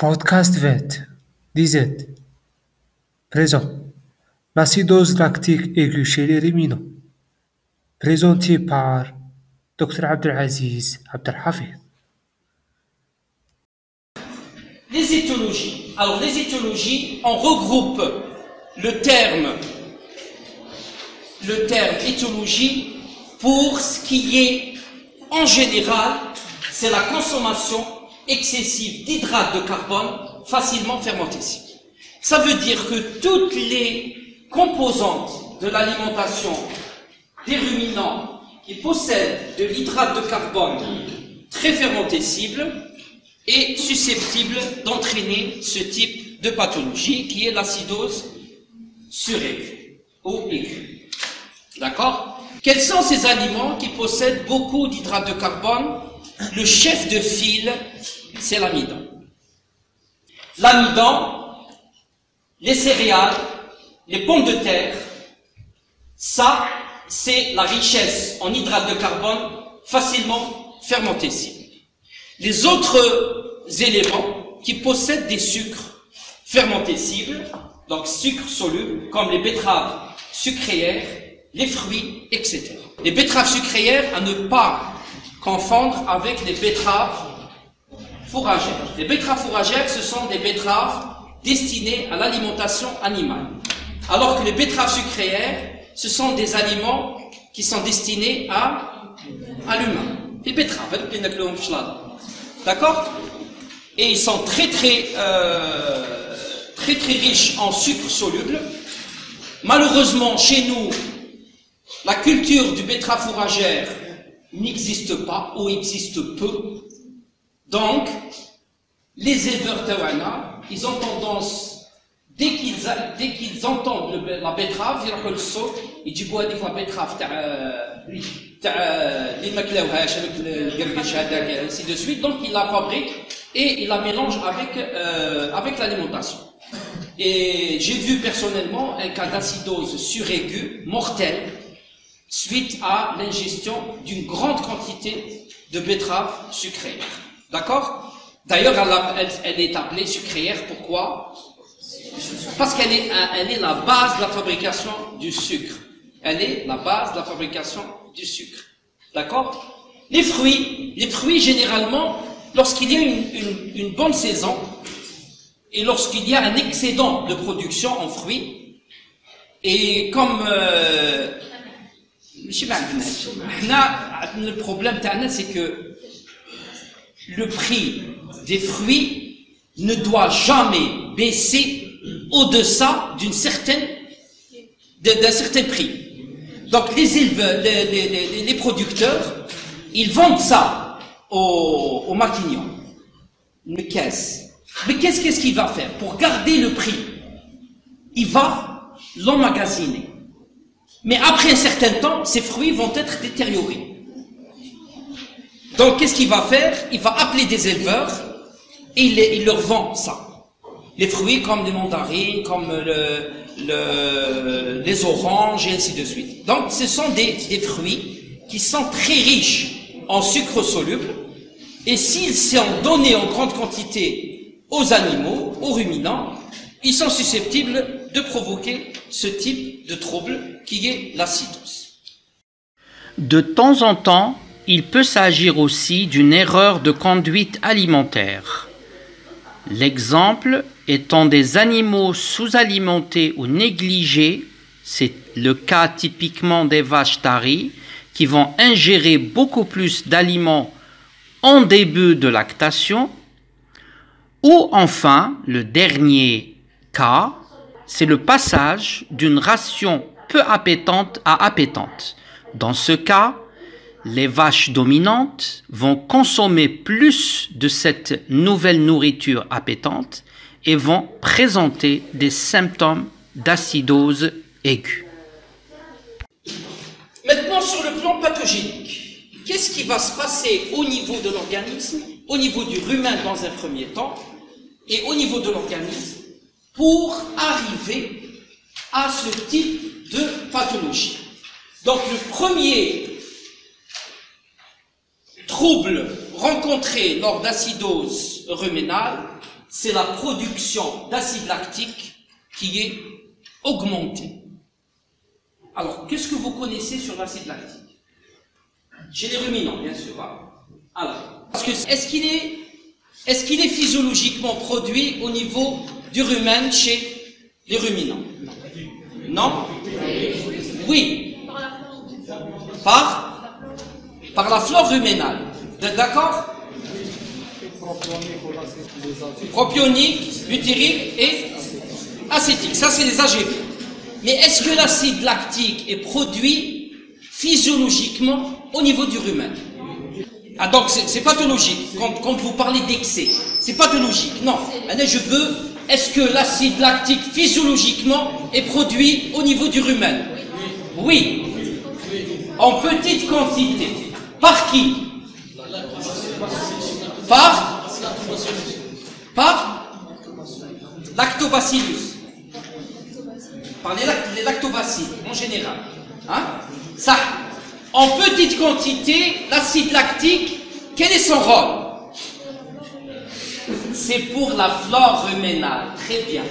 Podcast vet, DZ. Présent. L'acidose lactique aiguë chez les ruminants. Présenté par Dr Abdelaziz Abdelhafid. Les éthologies. Alors, les éthologies, on regroupe le terme, le terme pour ce qui est, en général, c'est la consommation excessive d'hydrates de carbone facilement fermentescibles. Ça veut dire que toutes les composantes de l'alimentation des ruminants qui possèdent de l'hydrate de carbone très fermentescible est susceptible d'entraîner ce type de pathologie qui est l'acidose suraiguë ou aiguë. D'accord? Quels sont ces aliments qui possèdent beaucoup d'hydrate de carbone? Le chef de file, c'est l'amidon. L'amidon, les céréales, les pommes de terre, ça, c'est la richesse en hydrate de carbone facilement fermentescible. Les autres éléments qui possèdent des sucres fermentescibles, donc sucres solubles, comme les betteraves sucrières, les fruits, etc. Les betteraves sucrières à ne pas confondre avec les betteraves fourragères. Les betteraves fourragères, ce sont des betteraves destinées à l'alimentation animale. Alors que les betteraves sucrières, ce sont des aliments qui sont destinés à, l'humain. Les betteraves, d'accord? Et ils sont très très euh, très très riches en sucre soluble. Malheureusement, chez nous, la culture du betterave fourragère n'existe pas ou existe peu. Donc, les éleveurs tawana, ils ont tendance, dès qu'ils, dès qu'ils entendent le, la betterave, ils rappellent le saut, ils disent, هذيك la betterave تاع اللي ما كلاوهاش avec القرقش هذاك ainsi de suite donc il la fabrique et il la mélange avec euh, avec l'alimentation et j'ai vu personnellement un cas d'acidose suraiguë mortelle suite à l'ingestion d'une grande quantité de betterave sucrière. D'accord D'ailleurs, elle, est appelée sucrière, pourquoi Parce qu'elle est, la base de la fabrication du sucre. Elle est la base de la fabrication du sucre. D'accord Les fruits, les fruits généralement, lorsqu'il y a une bonne saison, et lorsqu'il y a un excédent de production en fruits, et comme euh, le problème c'est que le prix des fruits ne doit jamais baisser au-deçà d'une certaine d'un certain prix. Donc les éleveurs, les, producteurs, ils vendent ça aux, aux maquignons. Mais Mais qu'est-ce qu'est-ce qu'il va faire? Pour garder le prix, il va l'emmagasiner. Mais après un certain temps, ces fruits vont être détériorés. Donc, qu'est-ce qu'il va faire? Il va appeler des éleveurs et il, leur vend ça. Les fruits comme les mandarines, comme le, le, les oranges et ainsi de suite. Donc, ce sont des, des fruits qui sont très riches en sucre soluble et s'ils sont donnés en grande quantité aux animaux, aux ruminants, ils sont susceptibles de provoquer ce type de trouble qui est l'acidose. De temps en temps, il peut s'agir aussi d'une erreur de conduite alimentaire. L'exemple étant des animaux sous-alimentés ou négligés, c'est le cas typiquement des vaches taries qui vont ingérer beaucoup plus d'aliments en début de lactation, ou enfin le dernier cas, c'est le passage d'une ration peu appétante à appétante. Dans ce cas, les vaches dominantes vont consommer plus de cette nouvelle nourriture appétante et vont présenter des symptômes d'acidose aiguë. Maintenant, sur le plan pathogénique, qu'est-ce qui va se passer au niveau de l'organisme, au niveau du rumen dans un premier temps, et au niveau de l'organisme pour arriver à ce type de pathologie? Donc le premier trouble rencontré lors d'acidose ruménale, c'est la production d'acide lactique qui est augmentée. Alors, qu'est-ce que vous connaissez sur l'acide lactique? Chez les ruminants, bien sûr. hein. Alors, est-ce qu'il est, est-ce qu'il est physiologiquement produit au niveau du rumen chez les ruminants? Non Oui. Par Par la flore ruménale. Vous êtes d'accord Propionique, butyrique et acétique. Ça, c'est les AGV. Mais est-ce que l'acide lactique est produit physiologiquement au niveau du rumen Ah, donc c'est pathologique quand, quand vous parlez d'excès. C'est pathologique. Non. Maintenant, je veux, est-ce que l'acide lactique physiologiquement est produit au niveau du rumen Oui. En petite quantité. Par qui? Par? Par? Lactobacillus. Par les, lact- les lactobacilles en général. Hein? Ça. En petite quantité, l'acide lactique, quel est son rôle? C'est pour la flore ruménale. Très bien.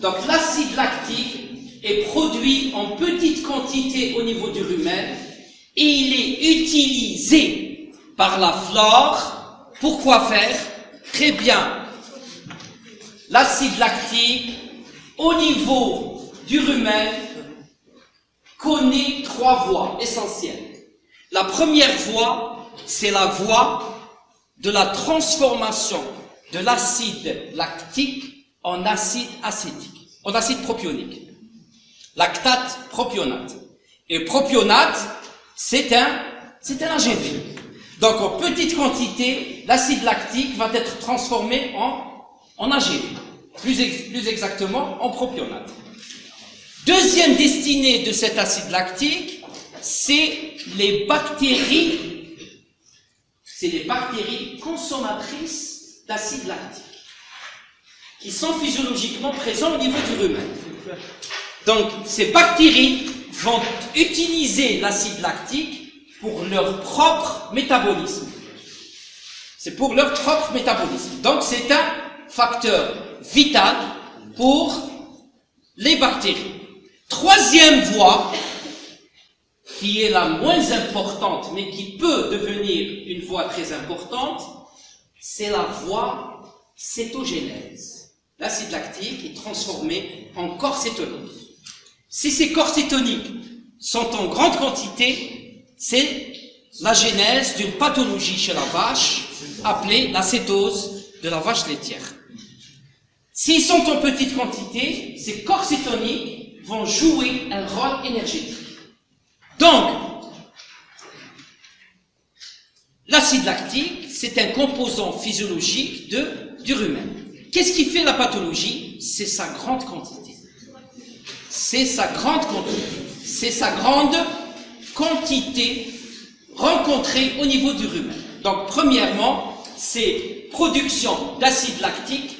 Donc l'acide lactique est produit en petite quantité au niveau du rumen et il est utilisé par la flore. Pourquoi faire? Très bien. L'acide lactique au niveau du rumen connaît trois voies essentielles. La première voie, c'est la voie de la transformation de l'acide lactique en acide acétique, en acide propionique. Lactate, propionate. Et propionate, c'est un, c'est un. Donc en petite quantité, l'acide lactique va être transformé en, en AGV. Plus exactement, en propionate. Deuxième destinée de cet acide lactique, c'est les bactéries, c'est les bactéries consommatrices d'acide lactique, qui sont physiologiquement présents au niveau du rumen. Donc, ces bactéries vont utiliser l'acide lactique pour leur propre métabolisme. C'est pour leur propre métabolisme. Donc, c'est un facteur vital pour les bactéries. Troisième voie, qui est la moins importante, mais qui peut devenir une voie très importante, c'est la voie cétogénèse. L'acide lactique est transformé en corps cétonique. Si ces corps cétoniques sont en grande quantité, c'est la genèse d'une pathologie chez la vache appelée la cétose de la vache laitière. S'ils sont en petite quantité, ces corps cétoniques vont jouer un rôle énergétique. Donc, l'acide lactique, c'est un composant physiologique du rumen. Qu'est-ce qui fait la pathologie? C'est sa grande quantité. C'est sa grande quantité. C'est sa grande quantité rencontrée au niveau du rumen. Donc, premièrement, c'est production d'acide lactique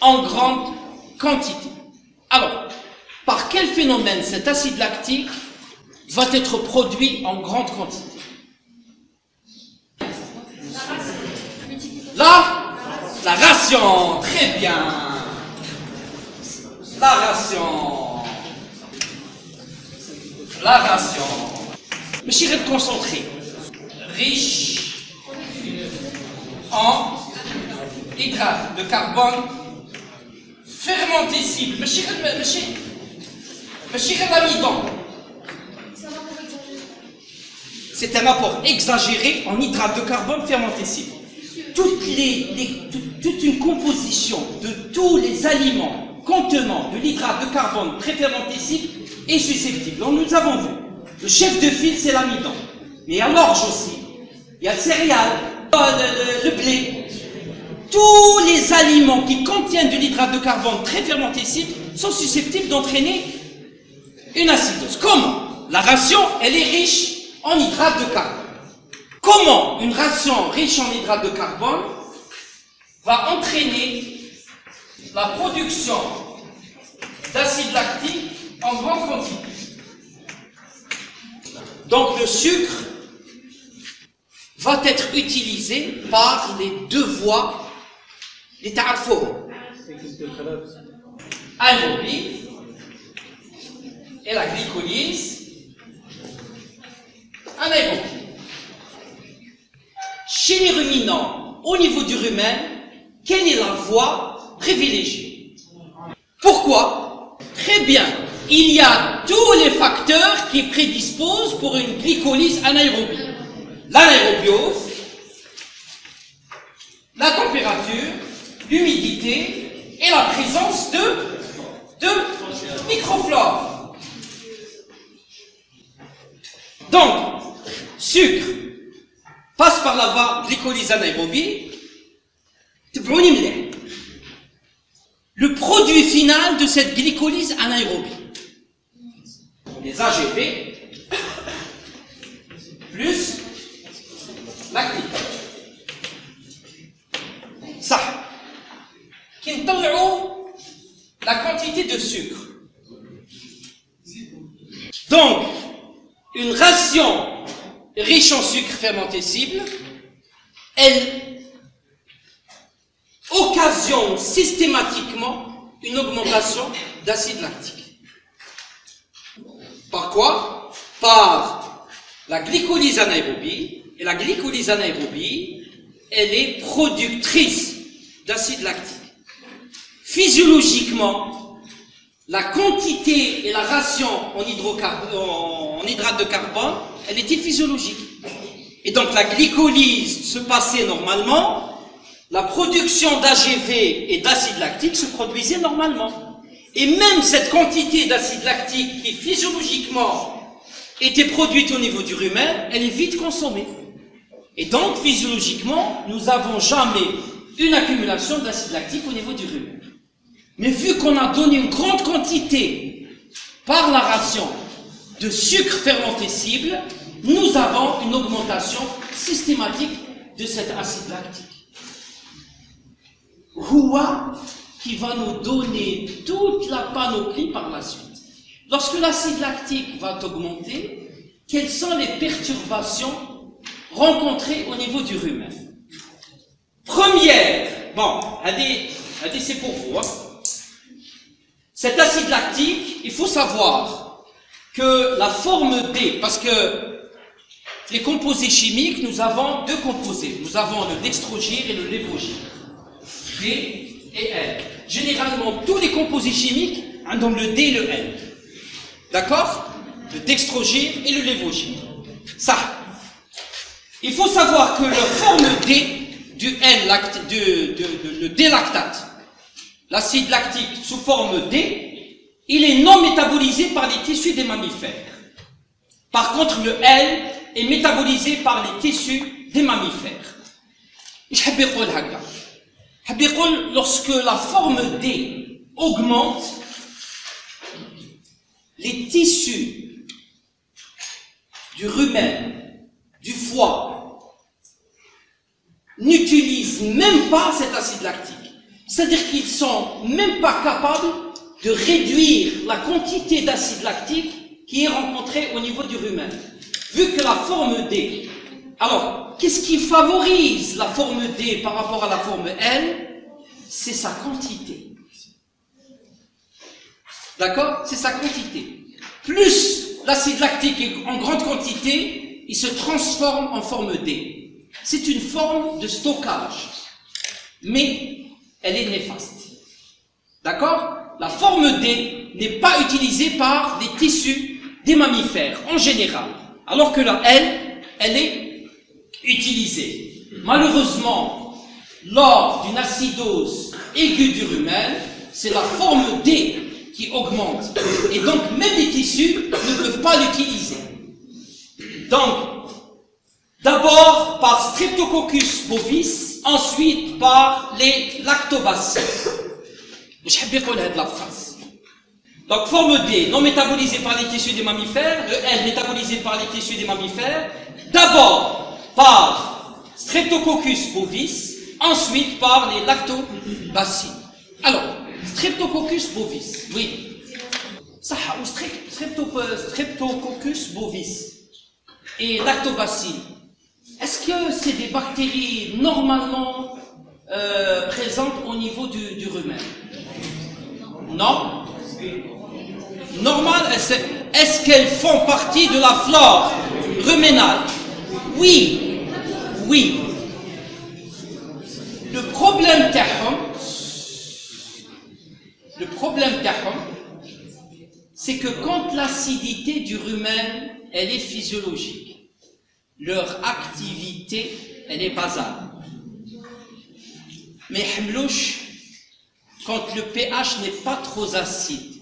en grande quantité. Alors, par quel phénomène cet acide lactique va être produit en grande quantité? Là, la ration, très bien. La ration. La ration. Monsieur est concentré, riche en hydrate de carbone fermentescible. Monsieur, monsieur, monsieur l'amidon. C'est un apport exagéré en hydrate de carbone fermentescible. Toutes les, les- toute, toute une composition de tous les aliments contenant de l'hydrate de carbone préfermentescible est susceptible. Donc nous avons vu, le chef de file c'est l'amidon. Mais il y a l'orge aussi, il y a le céréal, le blé, tous les aliments qui contiennent de l'hydrate de carbone très fermentescible sont susceptibles d'entraîner une acidose. Comment? La ration, elle est riche en hydrate de carbone. Comment une ration riche en hydrate de carbone va entraîner la production d'acide lactique en grande quantité. Donc le sucre va être utilisé par les deux voies, les tarfos. Et la glycolyse anaérobie. Chez les ruminants, au niveau du rumen, quelle est la voie privilégiée Pourquoi? Très bien, il y a tous les facteurs qui prédisposent pour une glycolyse anaérobie. L'anaérobiose, la température, l'humidité et la présence de de microflore. Donc, sucre passe par la voie glycolyse anaérobie. Le produit final de cette glycolyse anaérobie, les AGV, plus la glycose. Ça. Qui la quantité de sucre. Donc, une ration riche en sucre fermenté cible, elle occasionne systématiquement une augmentation d'acide lactique. Par quoi? Par la glycolyse anaérobie. Et la glycolyse anaérobie, elle est productrice d'acide lactique physiologiquement, la quantité et la ration en, en hydrate de carbone, elle était physiologique. Et donc la glycolyse se passait normalement, la production d'AGV et d'acide lactique se produisait normalement. Et même cette quantité d'acide lactique qui physiologiquement était produite au niveau du rumen, elle est vite consommée. Et donc physiologiquement, nous n'avons jamais une accumulation d'acide lactique au niveau du rumen. Mais vu qu'on a donné une grande quantité par la ration de sucre fermenté cible, nous avons une augmentation systématique de cet acide lactique. Houa qui va nous donner toute la panoplie par la suite. Lorsque l'acide lactique va augmenter, quelles sont les perturbations rencontrées au niveau du rumen Première, bon, c'est pour vous, hein. Cet acide lactique, il faut savoir que la forme D, parce que les composés chimiques, nous avons deux composés. Nous avons le dextrogir et le lévogir. D et L. Généralement, tous les composés chimiques ont le D et le L. D'accord? Le dextrogir et le lévogir. Ça. Il faut savoir que la forme D du L, du, le D-lactate, l'acide lactique sous forme D, il est non métabolisé par les tissus des mammifères. Par contre, le L est métabolisé par les tissus des mammifères. Lorsque la forme D augmente, les tissus du rumen, du foie, n'utilisent même pas cet acide lactique. C'est-à-dire qu'ils sont même pas capables de réduire la quantité d'acide lactique qui est rencontrée au niveau du rumen. Vu que la forme D, alors, qu'est-ce qui favorise la forme D par rapport à la forme L? C'est sa quantité. D'accord? C'est sa quantité. Plus l'acide lactique est en grande quantité, il se transforme en forme D. C'est une forme de stockage. Mais elle est néfaste. D'accord? La forme D n'est pas utilisée par les tissus des mammifères en général, alors que la L, elle est Malheureusement, lors d'une acidose aiguë du rumen, c'est la forme D qui augmente. Et donc, même les tissus ne peuvent pas l'utiliser. Donc, d'abord par Streptococcus bovis, ensuite par les lactobacilles. Je vais la phrase. Donc, forme D, non métabolisée par les tissus des mammifères, le L métabolisé par les tissus des mammifères, d'abord par Streptococcus bovis, ensuite par les lactobacilles. Alors, Streptococcus bovis, oui. Ça, Streptococcus bovis et lactobacilles est-ce que c'est des bactéries normalement euh, présentes au niveau du, du rumen Non Normal, est-ce qu'elles font partie de la flore ruménale? Oui, oui. Le problème problème c'est que quand l'acidité du rumen, elle est physiologique, leur activité, elle est basale. Mais quand le pH n'est pas trop acide,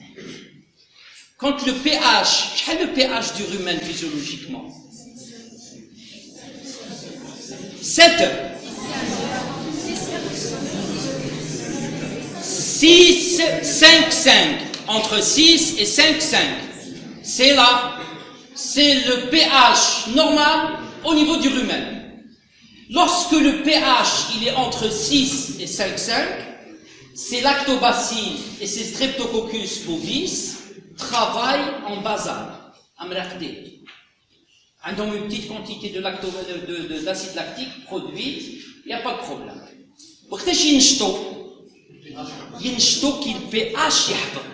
quand le pH, quel est le pH du rumen physiologiquement 7 6, 5, 5. Entre 6 et 5, 5. C'est là, c'est le pH normal au niveau du rumen. Lorsque le pH il est entre 6 et 5, 5, c'est lactobacilles et c'est streptococcus bovis travaillent en basal. Ont une petite quantité de d'acide lactique produite, il n'y a pas de problème. وقتاش ينشطوا ينشطوا كي pH يهبط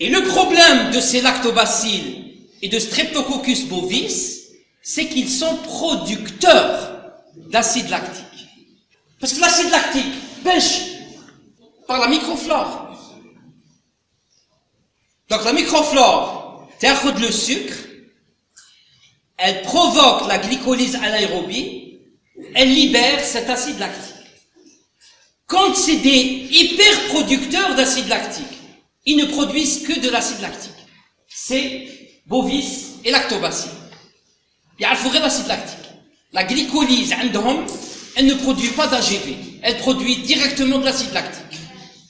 Et le problème de ces lactobacilles et de Streptococcus bovis, c'est qu'ils sont producteurs d'acide lactique. Parce que l'acide lactique pêche par la microflore. Donc la microflore, de le sucre, elle provoque la glycolyse anaérobie, elle libère cet acide lactique. Quand c'est des hyperproducteurs d'acide lactique, ils ne produisent que de l'acide lactique. C'est bovis et lactobacille. Il y a l'acide lactique. La glycolyse, elle ne produit pas d'AGV. Elle produit directement de l'acide lactique.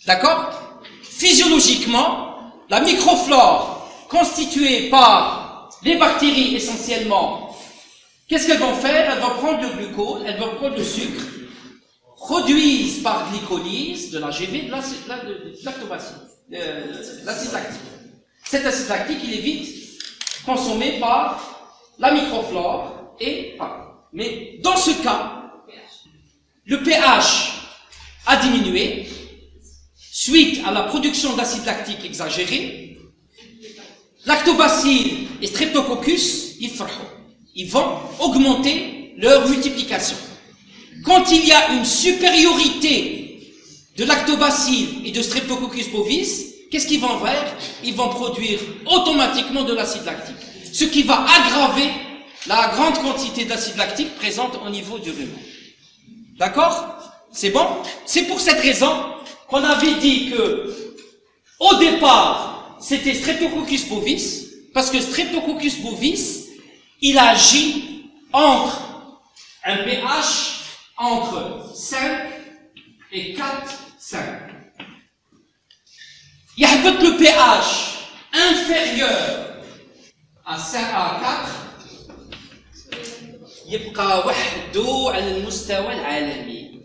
D'accord? Physiologiquement, la microflore constituée par les bactéries essentiellement, qu'est-ce qu'elles vont faire? Elles vont prendre le glucose, elles vont prendre le sucre, produisent par glycolyse de l'AGV de lactobacille, l'acide lactique. Cet acide lactique, il est vite consommé par la microflore et par. Mais dans ce cas, le pH a diminué, suite à la production d'acide lactique exagérée, lactobacilles et streptococcus, ils vont augmenter leur multiplication. Quand il y a une supériorité de lactobacilles et de streptococcus bovis, qu'est-ce qu'ils vont faire? Ils vont produire automatiquement de l'acide lactique, ce qui va aggraver la grande quantité d'acide lactique présente au niveau du rumen. D'accord? C'est bon? C'est pour cette raison qu'on avait dit que, au départ, c'était Streptococcus bovis, parce que Streptococcus bovis, il agit entre un pH entre 5 et 4, 5. Il y a le pH inférieur à 5 à 4 يبقى وحده على المستوى العالمي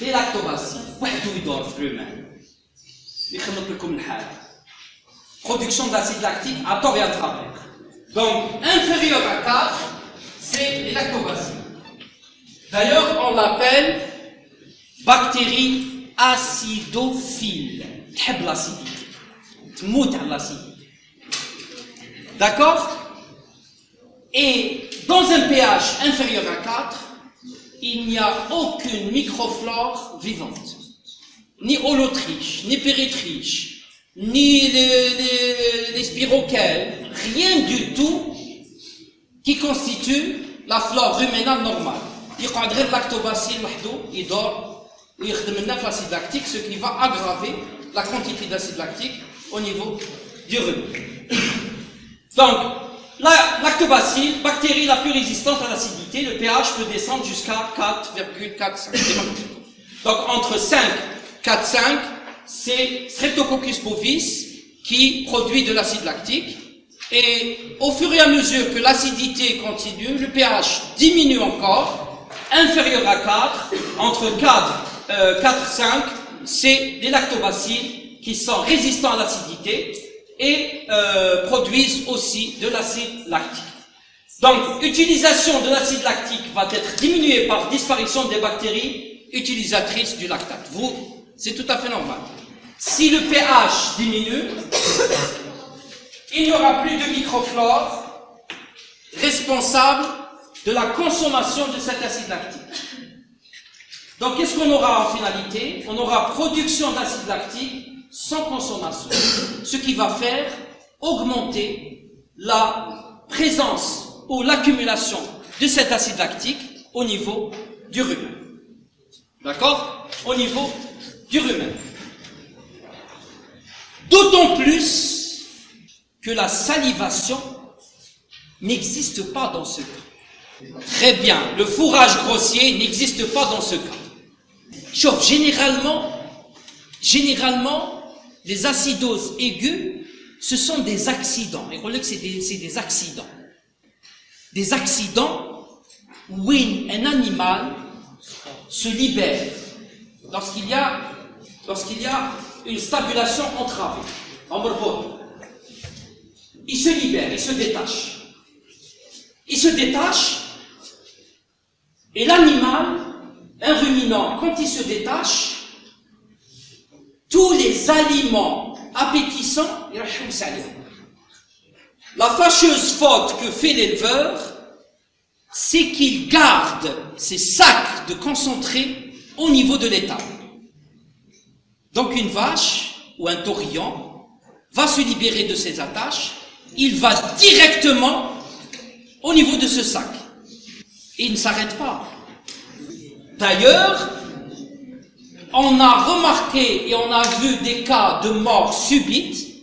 لي لاكتوباسي وحده يدور في الرومان يخلط لكم الحال production d'acide lactique à tort et à travers. Donc, inférieur à 4, c'est les. D'ailleurs, on l'appelle bactérie acidophile. T'heb l'acidité. D'accord? Et dans un pH inférieur à 4, il n'y a aucune microflore vivante. Ni holotriche, ni péritriche, ni les, les, rien du tout qui constitue la flore ruménale normale. Il y lactobacille il dort, il y a l'acide lactique, ce qui va aggraver la quantité d'acide lactique au niveau du rumen. Donc, la lactobacille, bactérie la plus résistante à l'acidité, le pH peut descendre jusqu'à 4,45. Donc entre 5, 4, 5, c'est Streptococcus bovis qui produit de l'acide lactique. Et au fur et à mesure que l'acidité continue, le pH diminue encore, inférieur à 4, entre 4, 4, 5, c'est les lactobacilles qui sont résistants à l'acidité et euh, produisent aussi de l'acide lactique. Donc, utilisation de l'acide lactique va être diminuée par disparition des bactéries utilisatrices du lactate. Vous, c'est tout à fait normal. Si le pH diminue, il n'y aura plus de microflore responsable de la consommation de cet acide lactique. Donc, qu'est-ce qu'on aura en finalité? On aura production d'acide lactique sans consommation, ce qui va faire augmenter la présence ou l'accumulation de cet acide lactique au niveau du rumen. D'accord? Au niveau D'autant plus que la salivation n'existe pas dans ce cas. Très bien, le fourrage grossier n'existe pas dans ce cas. Sauf généralement, généralement, les acidoses aiguës, ce sont des accidents. Et c'est des, des accidents. Des accidents où un animal se libère lorsqu'il y a, lorsqu'il y a une stabulation entravée. En il se libère, il se détache. Il se détache et l'animal, un ruminant, quand il se détache, tous les aliments appétissants, la fâcheuse faute que fait l'éleveur, c'est qu'il garde ses sacs de concentré au niveau de l'étable. Donc une vache ou un taurillon va se libérer de ses attaches, il va directement au niveau de ce sac. Et il ne s'arrête pas. D'ailleurs, on a remarqué et on a vu des cas de mort subite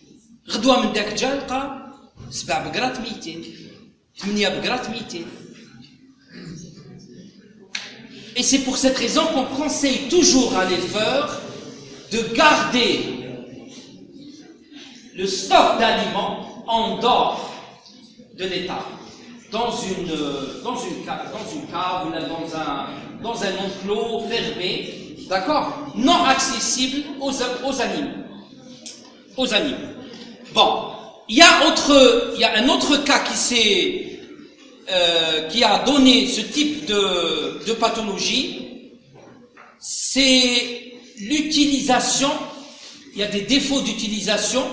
et c'est pour cette raison qu'on conseille toujours à l'éleveur de garder le stock d'aliments en dehors de l'État, dans une, dans une, dans une cave dans un, dans un enclos fermé, D'accord Non accessible aux, aux animaux. Aux animaux. Bon. Il y a y a un autre cas qui s'est, euh, qui a donné ce type de, de pathologie. C'est l'utilisation, il y a des défauts d'utilisation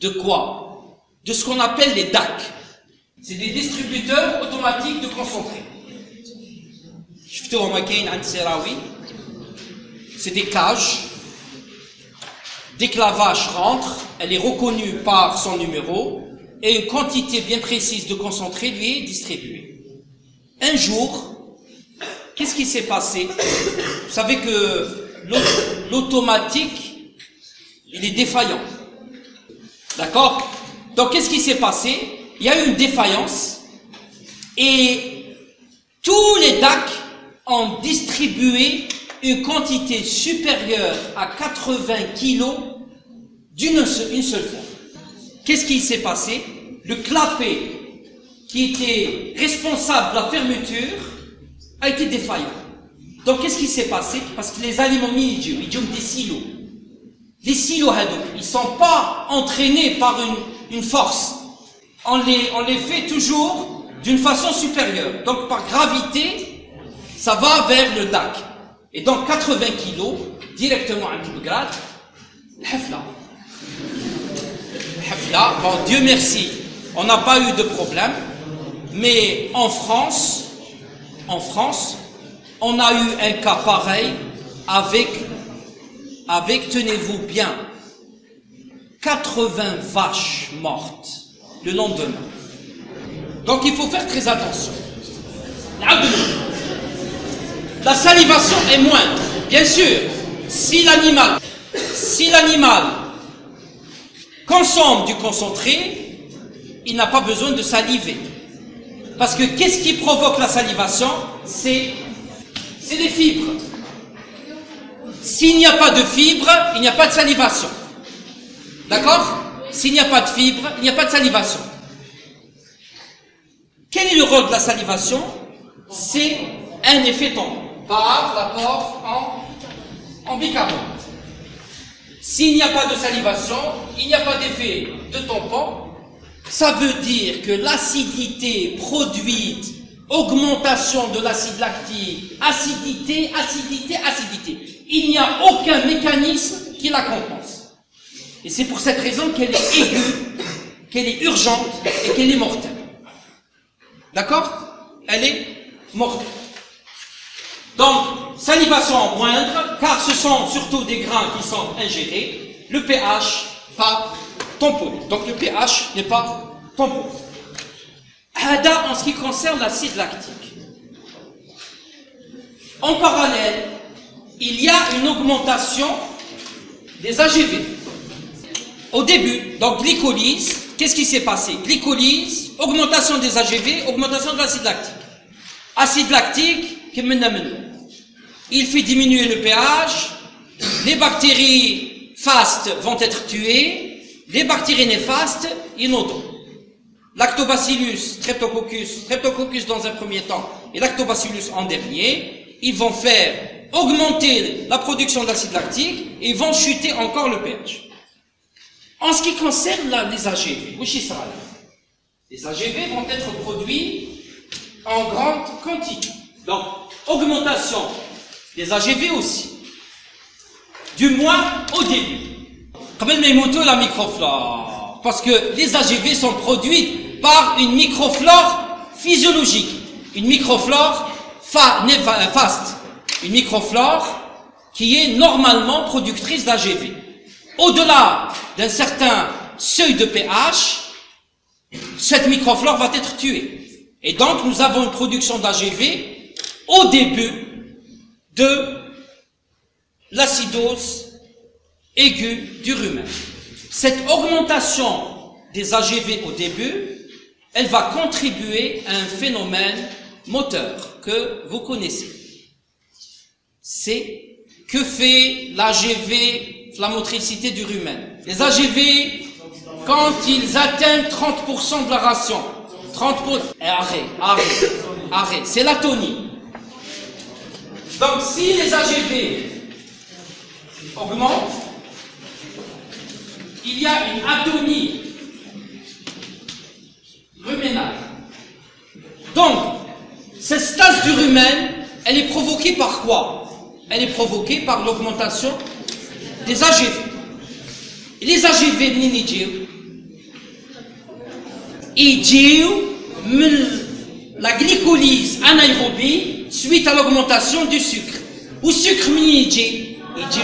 de quoi? De ce qu'on appelle les DAC. C'est des distributeurs automatiques de concentré. C'est des cages. Dès que la vache rentre, elle est reconnue par son numéro et une quantité bien précise de concentré lui est distribuée. Un jour, qu'est-ce qui s'est passé? Vous savez que l'automatique, il est défaillant. D'accord? Donc qu'est-ce qui s'est passé? Il y a eu une défaillance et tous les DAC ont distribué une quantité supérieure à 80 kilos d'une seule, fois. Qu'est-ce qui s'est passé? Le clapet qui était responsable de la fermeture a été défaillant. Donc qu'est-ce qui s'est passé? Parce que les mini ils ont des silos. Les silos, ils ne sont pas entraînés par une, force. On les, fait toujours d'une façon supérieure. Donc par gravité, ça va vers le DAC. Et donc 80 kilos, directement à Kibgrad, Hafla. Hafla, bon Dieu merci, on n'a pas eu de problème, mais en France, en France, on a eu un cas pareil avec, avec tenez-vous bien, 80 vaches mortes le lendemain. Donc il faut faire très attention. La salivation est moindre. Bien sûr, si l'animal, si l'animal consomme du concentré, il n'a pas besoin de saliver. Parce que qu'est-ce qui provoque la salivation? C'est c'est les fibres. S'il n'y a pas de fibres, il n'y a pas de salivation. D'accord S'il n'y a pas de fibres, il n'y a pas de salivation. Quel est le rôle de la salivation C'est un effet tampon par l'apport en, en bicarbonate. S'il n'y a pas de salivation, il n'y a pas d'effet de tampon, Ça veut dire que l'acidité produite, augmentation de l'acide lactique, acidité, acidité, acidité. Il n'y a aucun mécanisme qui la compense. Et c'est pour cette raison qu'elle est aiguë, qu'elle est urgente et qu'elle est mortelle. D'accord? Elle est mortelle. Donc, salivation moindre, car ce sont surtout des grains qui sont ingérés. Le pH pas tamponné. Donc le pH n'est pas tamponné. Hada en ce qui concerne l'acide lactique. En parallèle, il y a une augmentation des AGV. Au début, donc glycolyse, qu'est-ce qui s'est passé? Glycolyse, augmentation des AGV, augmentation de l'acide lactique. Acide lactique, il fait diminuer le pH, les bactéries fastes vont être tuées, les bactéries néfastes, inodores. Lactobacillus, streptococcus, streptococcus dans un premier temps et lactobacillus en dernier, ils vont faire augmenter la production d'acide lactique et vont chuter encore le pH. En ce qui concerne les AGV, les AGV vont être produits en grande quantité. Donc, augmentation des AGV aussi. Du moins au début. Comme la microflore. Parce que les AGV sont produites par une microflore physiologique. Une microflore faste. Une microflore qui est normalement productrice d'AGV. Au-delà d'un certain seuil de pH, cette microflore va être tuée. Et donc, nous avons une production d'AGV au début de l'acidose aiguë du rumen. Cette augmentation des AGV au début, elle va contribuer à un phénomène moteur que vous connaissez. C'est que fait l'AGV, la motricité du rumen. Les AGV, quand ils atteignent 30% de la ration, 30%, et arrêt, arrêt, arrêt, c'est l'atonie. Donc si les AGV augmentent, il y a une atomie ruménale. Donc, cette stase du rumen, elle est provoquée par quoi? Elle est provoquée par l'augmentation des AGV. Et les AGV, ils disent la glycolyse anaérobie suite à l'augmentation du sucre. Ou sucre, il dit, il dit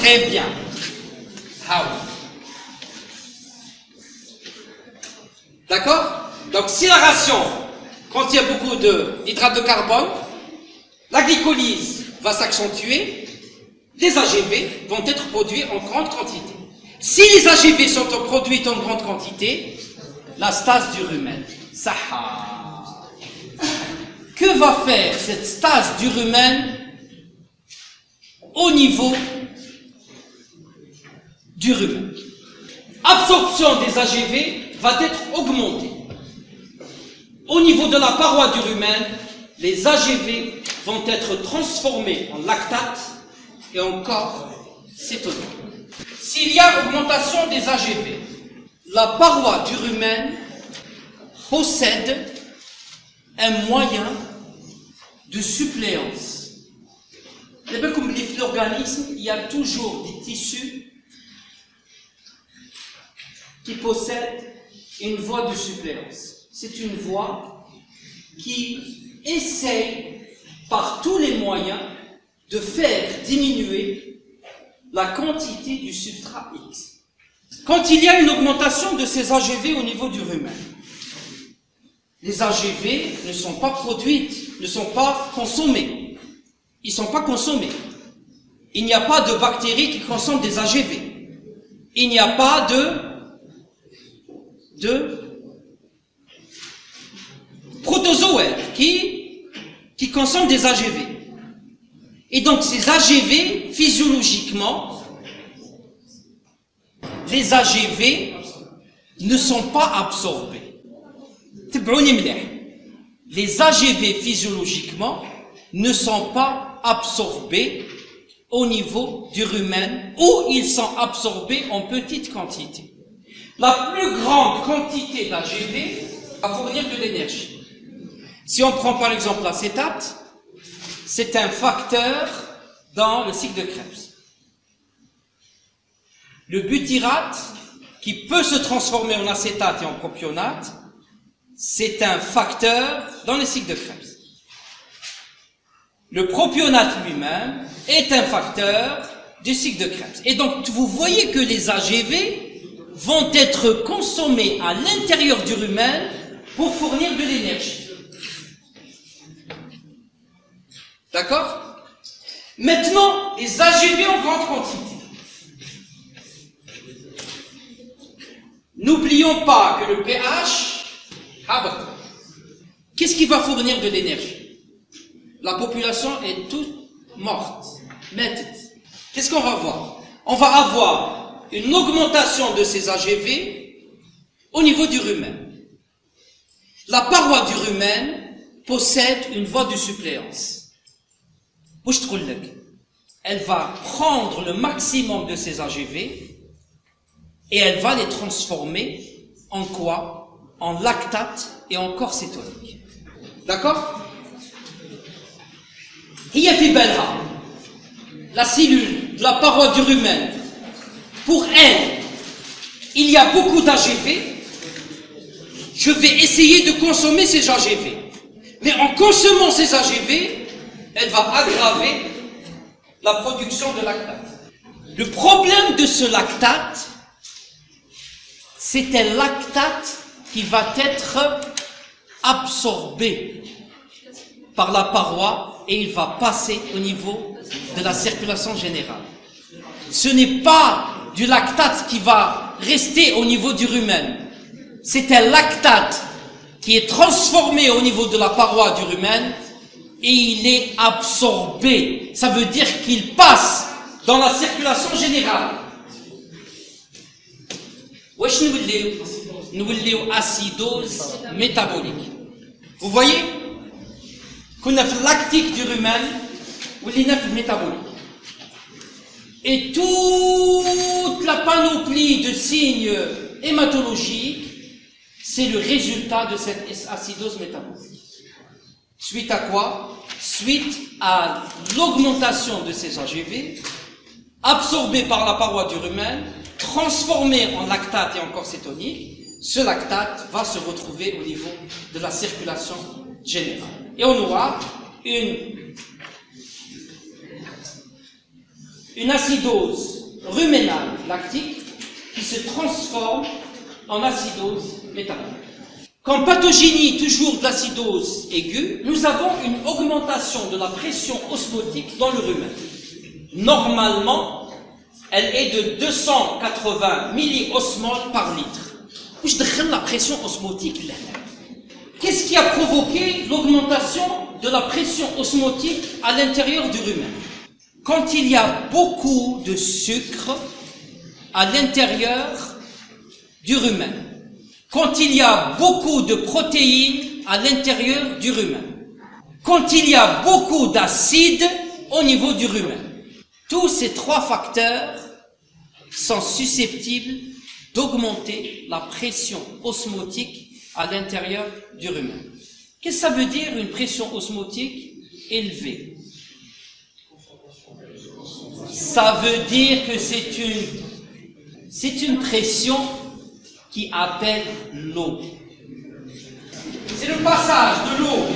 très bien. Ah D'accord Donc si la ration contient beaucoup d'hydrates de, de carbone, la glycolyse va s'accentuer, les AGV vont être produits en grande quantité. Si les AGV sont produits en grande quantité, la stase du rumen, ça que va faire cette stase du rumen au niveau du rumen? Absorption des AGV va être augmentée. Au niveau de la paroi du rumen, les AGV vont être transformés en lactate et encore cétone. S'il y a augmentation des AGV, la paroi du rumen possède un moyen de suppléance. Comme l'organisme, il y a toujours des tissus qui possèdent une voie de suppléance. C'est une voie qui essaye par tous les moyens de faire diminuer la quantité du substrat X. Quand il y a une augmentation de ces AGV au niveau du rumen, les AGV ne sont pas produites, ne sont pas consommées. Ils ne sont pas consommés. Il n'y a pas de bactéries qui consomment des AGV. Il n'y a pas de, de protozoaires qui, consomment des AGV. Et donc ces AGV, physiologiquement, les AGV ne sont pas absorbés. Les AGV physiologiquement ne sont pas absorbés au niveau du rumen ou ils sont absorbés en petite quantité. La plus grande quantité d'AGV va fournir de l'énergie. Si on prend par exemple l'acétate, c'est un facteur dans le cycle de Krebs. Le butyrate, qui peut se transformer en acétate et en propionate, c'est un facteur dans le cycle de Krebs. Le propionate lui-même est un facteur du cycle de Krebs. Et donc, vous voyez que les AGV vont être consommés à l'intérieur du rumen pour fournir de l'énergie. D'accord? Maintenant, les AGV en grande quantité. N'oublions pas que le pH, qu'est-ce qui va fournir de l'énergie? La population est toute morte, Qu'est-ce qu'on va voir? On va avoir une augmentation de ces AGV au niveau du rumen. La paroi du rumen possède une voie de suppléance. Elle va prendre le maximum de ces AGV et elle va les transformer en quoi? En lactate et en corps cétonique. D'accord? La cellule de la paroi du rumen, pour elle, il y a beaucoup d'AGV, je vais essayer de consommer ces AGV. Mais en consommant ces AGV, elle va aggraver la production de lactate. Le problème de ce lactate, c'est un lactate qui va être absorbé par la paroi et il va passer au niveau de la circulation générale. Ce n'est pas du lactate qui va rester au niveau du rumen. C'est un lactate qui est transformé au niveau de la paroi du rumen et il est absorbé. Ça veut dire qu'il passe dans la circulation générale. Nous acidose métabolique. Vous voyez? Qu'on a lactique du rumen ou métabolique. Et toute la panoplie de signes hématologiques, c'est le résultat de cette acidose métabolique. Suite à quoi? Suite à l'augmentation de ces AGV, absorbés par la paroi du rumen, transformés en lactate et en corps cétonique, ce lactate va se retrouver au niveau de la circulation générale. Et on aura une, une acidose ruménale lactique qui se transforme en acidose métabolique. Comme pathogénie toujours de l'acidose aiguë, nous avons une augmentation de la pression osmotique dans le rumen. Normalement, elle est de 280 milliosmoles par litre. Je la pression osmotique. Qu'est-ce qui a provoqué l'augmentation de la pression osmotique à l'intérieur du rumen Quand il y a beaucoup de sucre à l'intérieur du rumen, quand il y a beaucoup de protéines à l'intérieur du rumen, quand il y a beaucoup d'acide au niveau du rumen. Tous ces trois facteurs sont susceptibles d'augmenter la pression osmotique à l'intérieur du rumen. Qu'est-ce que ça veut dire une pression osmotique élevée? Ça veut dire que c'est une, pression qui appelle l'eau. C'est le passage de l'eau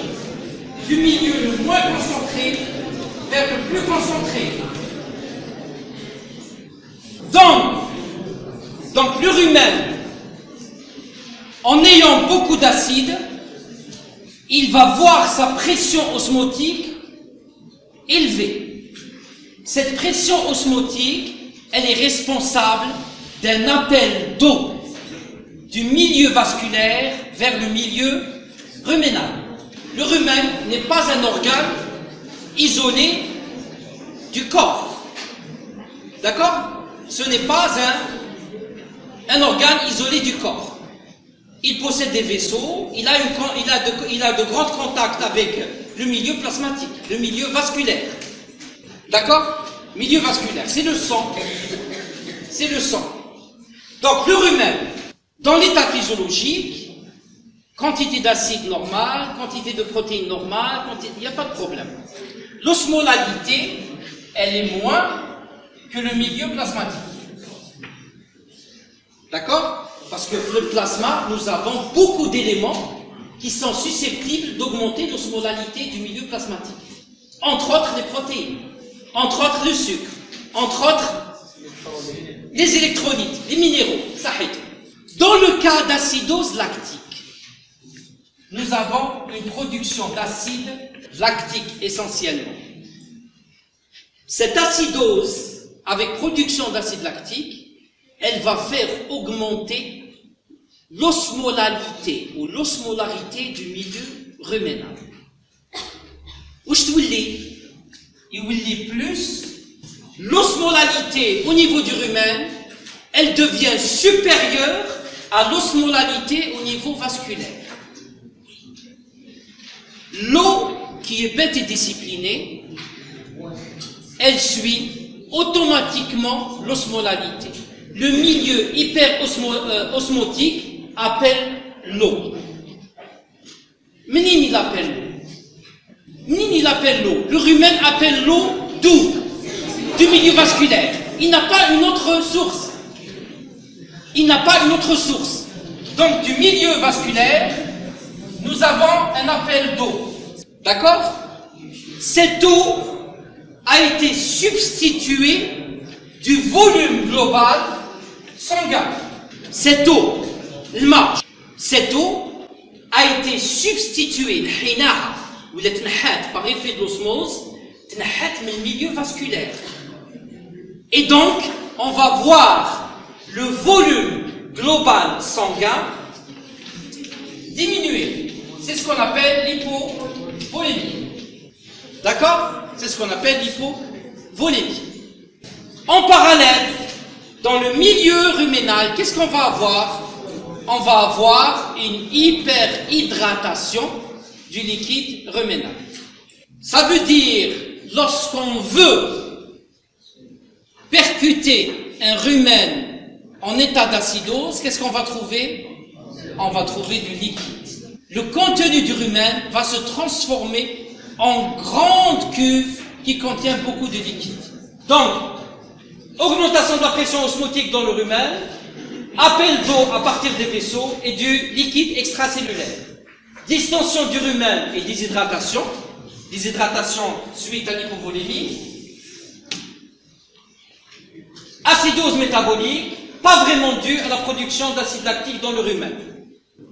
du milieu le moins concentré vers le plus concentré. Donc, donc l'urumen, en ayant beaucoup d'acide, il va voir sa pression osmotique élevée. Cette pression osmotique, elle est responsable d'un appel d'eau du milieu vasculaire vers le milieu ruménal. Le rumen n'est pas un organe isolé du corps. D'accord? Ce n'est pas un, organe isolé du corps. Il possède des vaisseaux, il a de grands contacts avec le milieu plasmatique, le milieu vasculaire. D'accord? Milieu vasculaire, c'est le sang. C'est le sang. Donc le rumen, Dans l'état physiologique, quantité d'acide normale, quantité de protéines normale, il n'y a pas de problème. L'osmolalité, elle est moins que le milieu plasmatique. D'accord? Parce que le plasma, nous avons beaucoup d'éléments qui sont susceptibles d'augmenter l'osmolalité du milieu plasmatique. Entre autres les protéines, entre autres le sucre, entre autres les électrolytes, les minéraux, ça Dans le cas d'acidose lactique, nous avons une production d'acide lactique essentiellement. Cette acidose, avec production d'acide lactique, elle va faire augmenter l'osmolalité ou l'osmolarité du milieu ruménal. Où je il plus l'osmolalité au niveau du rumen, elle devient supérieure à l'osmolalité au niveau vasculaire. L'eau qui est bête et disciplinée, elle suit automatiquement l'osmolalité. Le milieu hyper euh, osmotique appelle l'eau. Mais il appelle l'eau il appelle l'eau Le rumen appelle l'eau d'où Du milieu vasculaire. Il n'a pas une autre source. Il n'a pas une autre source. Donc du milieu vasculaire, nous avons un appel d'eau. D'accord? Cette eau a été substituée du volume global sanguin. Cette eau. Cette eau a été substituée, ou par effet de l'osmose, le milieu vasculaire. Et donc, on va voir le volume global sanguin diminuer. C'est ce qu'on appelle l'hypovolémie. D'accord? C'est ce qu'on appelle l'hypovolémie. En parallèle, dans le milieu ruménal, qu'est-ce qu'on va avoir? On va avoir une hyperhydratation du liquide ruménal. Ça veut dire, lorsqu'on veut percuter un rumen en état d'acidose, qu'est-ce qu'on va trouver? On va trouver du liquide. Le contenu du rumen va se transformer en grande cuve qui contient beaucoup de liquide. Donc, augmentation de la pression osmotique dans le rumen, appel d'eau à partir des vaisseaux et du liquide extracellulaire. Distension du rumen et déshydratation. Déshydratation suite à l'hypovolémie. Acidose métabolique, pas vraiment due à la production d'acide lactique dans le rumen.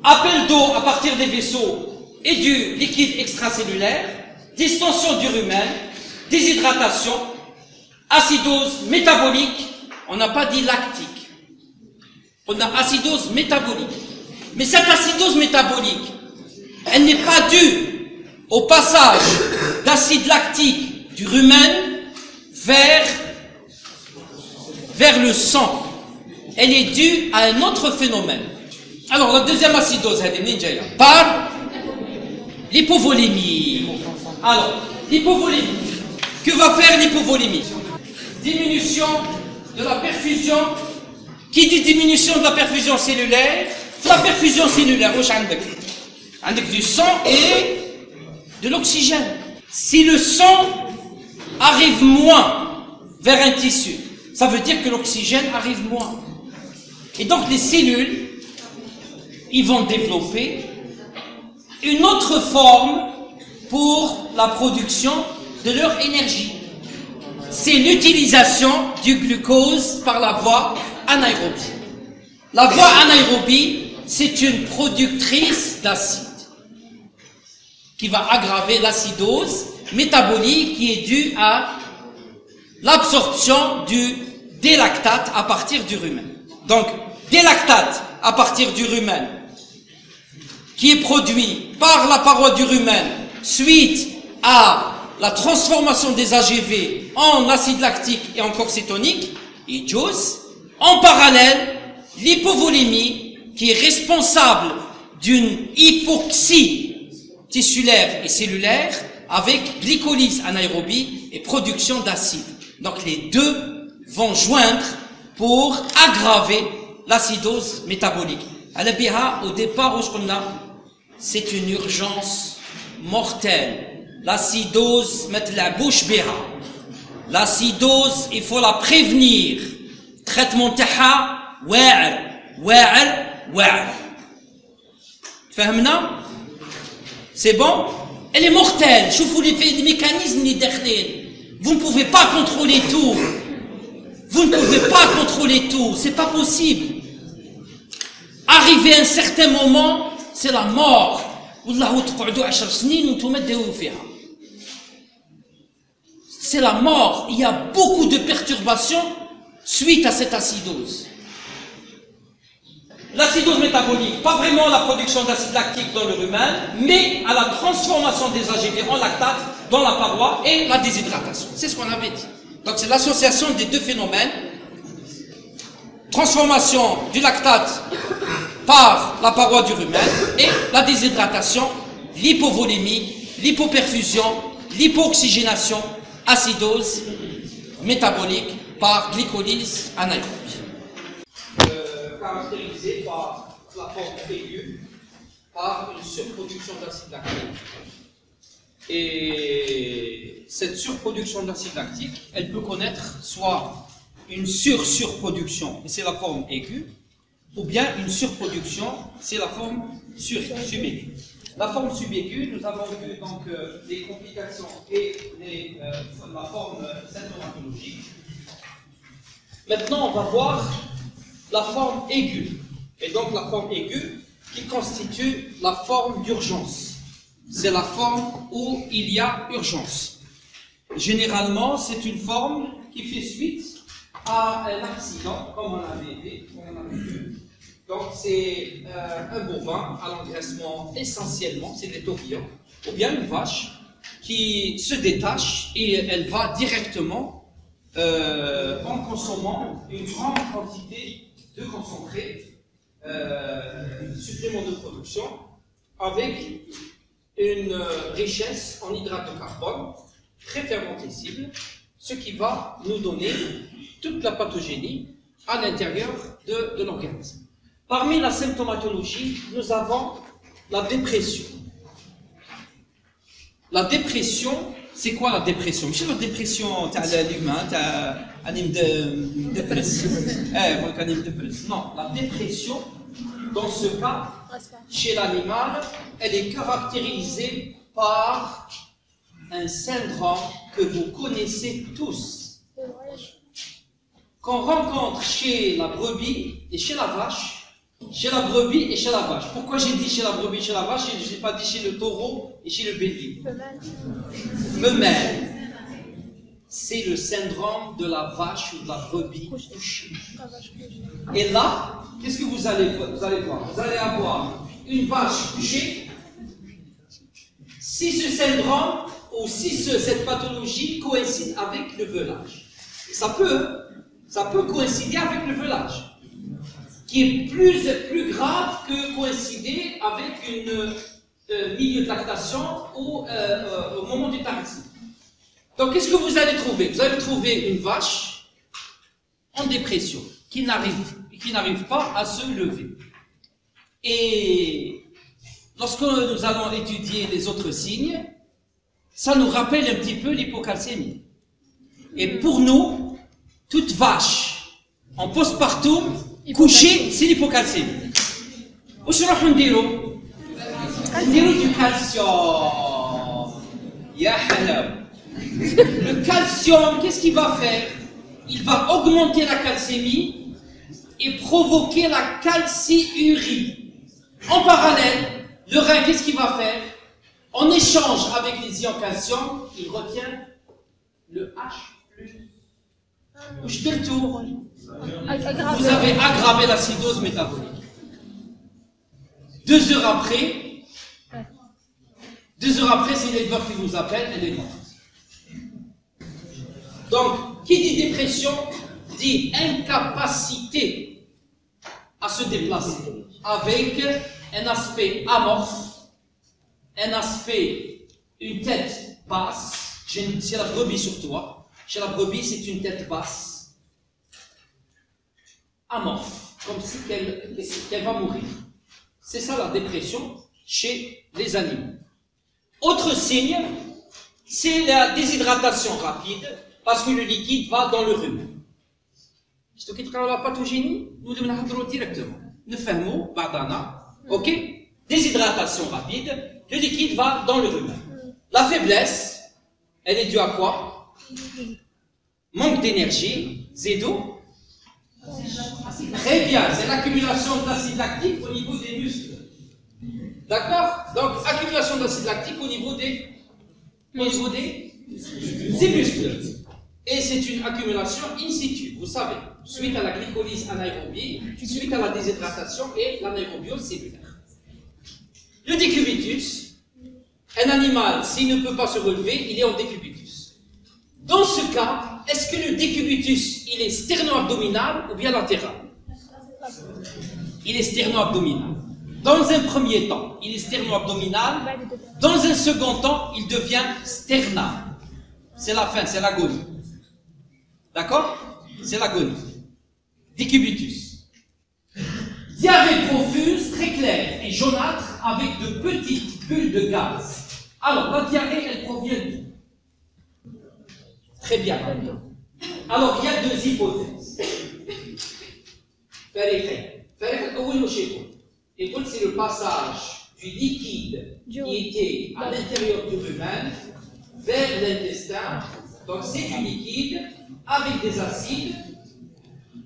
Appel d'eau à partir des vaisseaux et du liquide extracellulaire. Distension du rumen, déshydratation, acidose métabolique, on n'a pas dit lactique. On a acidose métabolique. Mais cette acidose métabolique, elle n'est pas due au passage d'acide lactique du rumen vers, le sang. Elle est due à un autre phénomène. Alors, la deuxième acidose, par l'hypovolémie. Alors, l'hypovolémie. Que va faire l'hypovolémie? Diminution de la perfusion. Qui dit diminution de la perfusion cellulaire? La perfusion cellulaire, avec du sang et de l'oxygène. Si le sang arrive moins vers un tissu, ça veut dire que l'oxygène arrive moins. Et donc les cellules, ils vont développer une autre forme pour la production de leur énergie. C'est l'utilisation du glucose par la voie anaérobie. La voie anaérobie, c'est une productrice d'acide qui va aggraver l'acidose métabolique qui est due à l'absorption du délactate à partir du rumen. Donc, délactate à partir du rumen qui est produit par la paroi du rumen suite à la transformation des AGV en acide lactique et en corsétonique, et JOS, en parallèle, l'hypovolémie qui est responsable d'une hypoxie tissulaire et cellulaire avec glycolyse anaérobie et production d'acide. Donc les deux vont joindre pour aggraver l'acidose métabolique. Au départ, c'est une urgence mortelle. L'acidose, mettre la bouche biha. L'acidose, il faut la prévenir. Traitement taha, wa'al, wa'al, wa'al. Fahmna? C'est bon Elle est mortelle. Je vous les, les mécanismes Vous ne pouvez pas contrôler tout. Vous ne pouvez pas contrôler tout. C'est pas possible. Arriver à un certain moment, c'est la mort. C'est la mort. Il y a beaucoup de perturbations suite à cette acidose. L'acidose métabolique, pas vraiment la production d'acide lactique dans le rumen, mais à la transformation des AGV en lactate dans la paroi et la déshydratation. C'est ce qu'on avait dit. Donc c'est l'association des deux phénomènes. Transformation du lactate par la paroi du rumen et la déshydratation, l'hypovolémie, l'hypoperfusion, l'hypooxygénation, acidose métabolique par glycolyse anaérobie. Euh, caractérisée par la forme aiguë, par une surproduction d'acide lactique. Et cette surproduction d'acide lactique, elle peut connaître soit une sur-surproduction, et c'est la forme aiguë, ou bien une surproduction, c'est la forme subaiguë. La forme subaiguë, nous avons vu donc euh, les complications et euh, la forme symptomatologique. Maintenant, on va voir la forme aiguë. Et donc la forme aiguë qui constitue la forme d'urgence. C'est la forme où il y a urgence. Généralement, c'est une forme qui fait suite à un accident, comme on avait, vu. Donc c'est euh, un bovin à l'engraissement essentiellement, c'est des taurillons, ou bien une vache qui se détache et elle va directement euh, en consommant une grande quantité de concentré, euh, supplément de production, avec une richesse en hydrate de carbone très fermentescible, ce qui va nous donner toute la pathogénie à l'intérieur de, de l'organisme. Parmi la symptomatologie, nous avons la dépression. La dépression, c'est quoi la dépression? C'est la dépression, t'as l'humain, de, de plus. Eh, anime de plus. Non, la dépression, dans ce cas, chez l'animal, elle est caractérisée par un syndrome que vous connaissez tous. Qu'on rencontre chez la brebis et chez la vache, chez la brebis et chez la vache. Pourquoi j'ai dit chez la brebis et chez la vache et je n'ai pas dit chez le taureau et chez le bélier? Femelle. C'est le syndrome de la vache ou de la brebis couchée. Et là, qu'est-ce que vous allez, vous allez voir? Vous allez avoir une vache couchée. Si ce syndrome ou si cette pathologie coïncide avec le velage, ça peut, ça peut coïncider avec le velage qui est plus, plus grave que coïncider avec une euh, milieu de ou euh, au moment du taxi. Donc, qu'est-ce que vous allez trouver? Vous allez trouver une vache en dépression qui n'arrive, qui n'arrive pas à se lever. Et lorsque nous allons étudier les autres signes, ça nous rappelle un petit peu l'hypocalcémie. Et pour nous, toute vache en postpartum coucher, c'est l'hypocalcémie. واش نروحوا نديرو؟ نديرو du calcium. Ya حلاوة. Le calcium, qu'est-ce qu'il va faire Il va augmenter la calcémie et provoquer la calciurie. En parallèle, le rein, qu'est-ce qu'il va faire En échange avec les ions calcium, il retient le H+. Vous avez aggravé l'acidose métabolique. Deux heures après, deux heures après, c'est l'éleveur qui vous appelle, elle est morte. Donc, qui dit dépression dit incapacité à se déplacer avec un aspect amorphe, un aspect, une tête basse. C'est la brebis sur toi. Chez la brebis, c'est une tête basse amorphe, comme si qu'elle va mourir. C'est ça la dépression chez les animaux. Autre signe, c'est la déshydratation rapide, parce que le liquide va dans le rhume. Je te la pathogénie, nous devons directement. Nous faisons, badana, ok? Déshydratation rapide, le liquide va dans le rhume. La faiblesse, elle est due à quoi? Manque d'énergie, zédo. Très bien, c'est l'accumulation d'acide lactique au niveau des muscles. D'accord Donc, accumulation d'acide lactique au niveau des, muscles. Et c'est une accumulation in situ, vous savez, suite à la glycolyse anaérobie, suite à la déshydratation et l'anaérobiose cellulaire. Le décubitus, un animal, s'il ne peut pas se relever, il est en décubitus. Dans ce cas, est-ce que le décubitus, il est sterno-abdominal ou bien latéral Il est sterno-abdominal. Dans un premier temps, il est sterno-abdominal. Dans un second temps, il devient sternal. C'est la fin, c'est l'agonie. D'accord C'est l'agonie. Décubitus. Diarrhée profuse, très claire et jaunâtre, avec de petites bulles de gaz. Alors, la diarrhée, elle provient d'où? Très bien. Alors, il y a deux hypothèses. Et c'est le passage du liquide qui était à l'intérieur du rumen vers l'intestin. Donc, c'est du liquide avec des acides.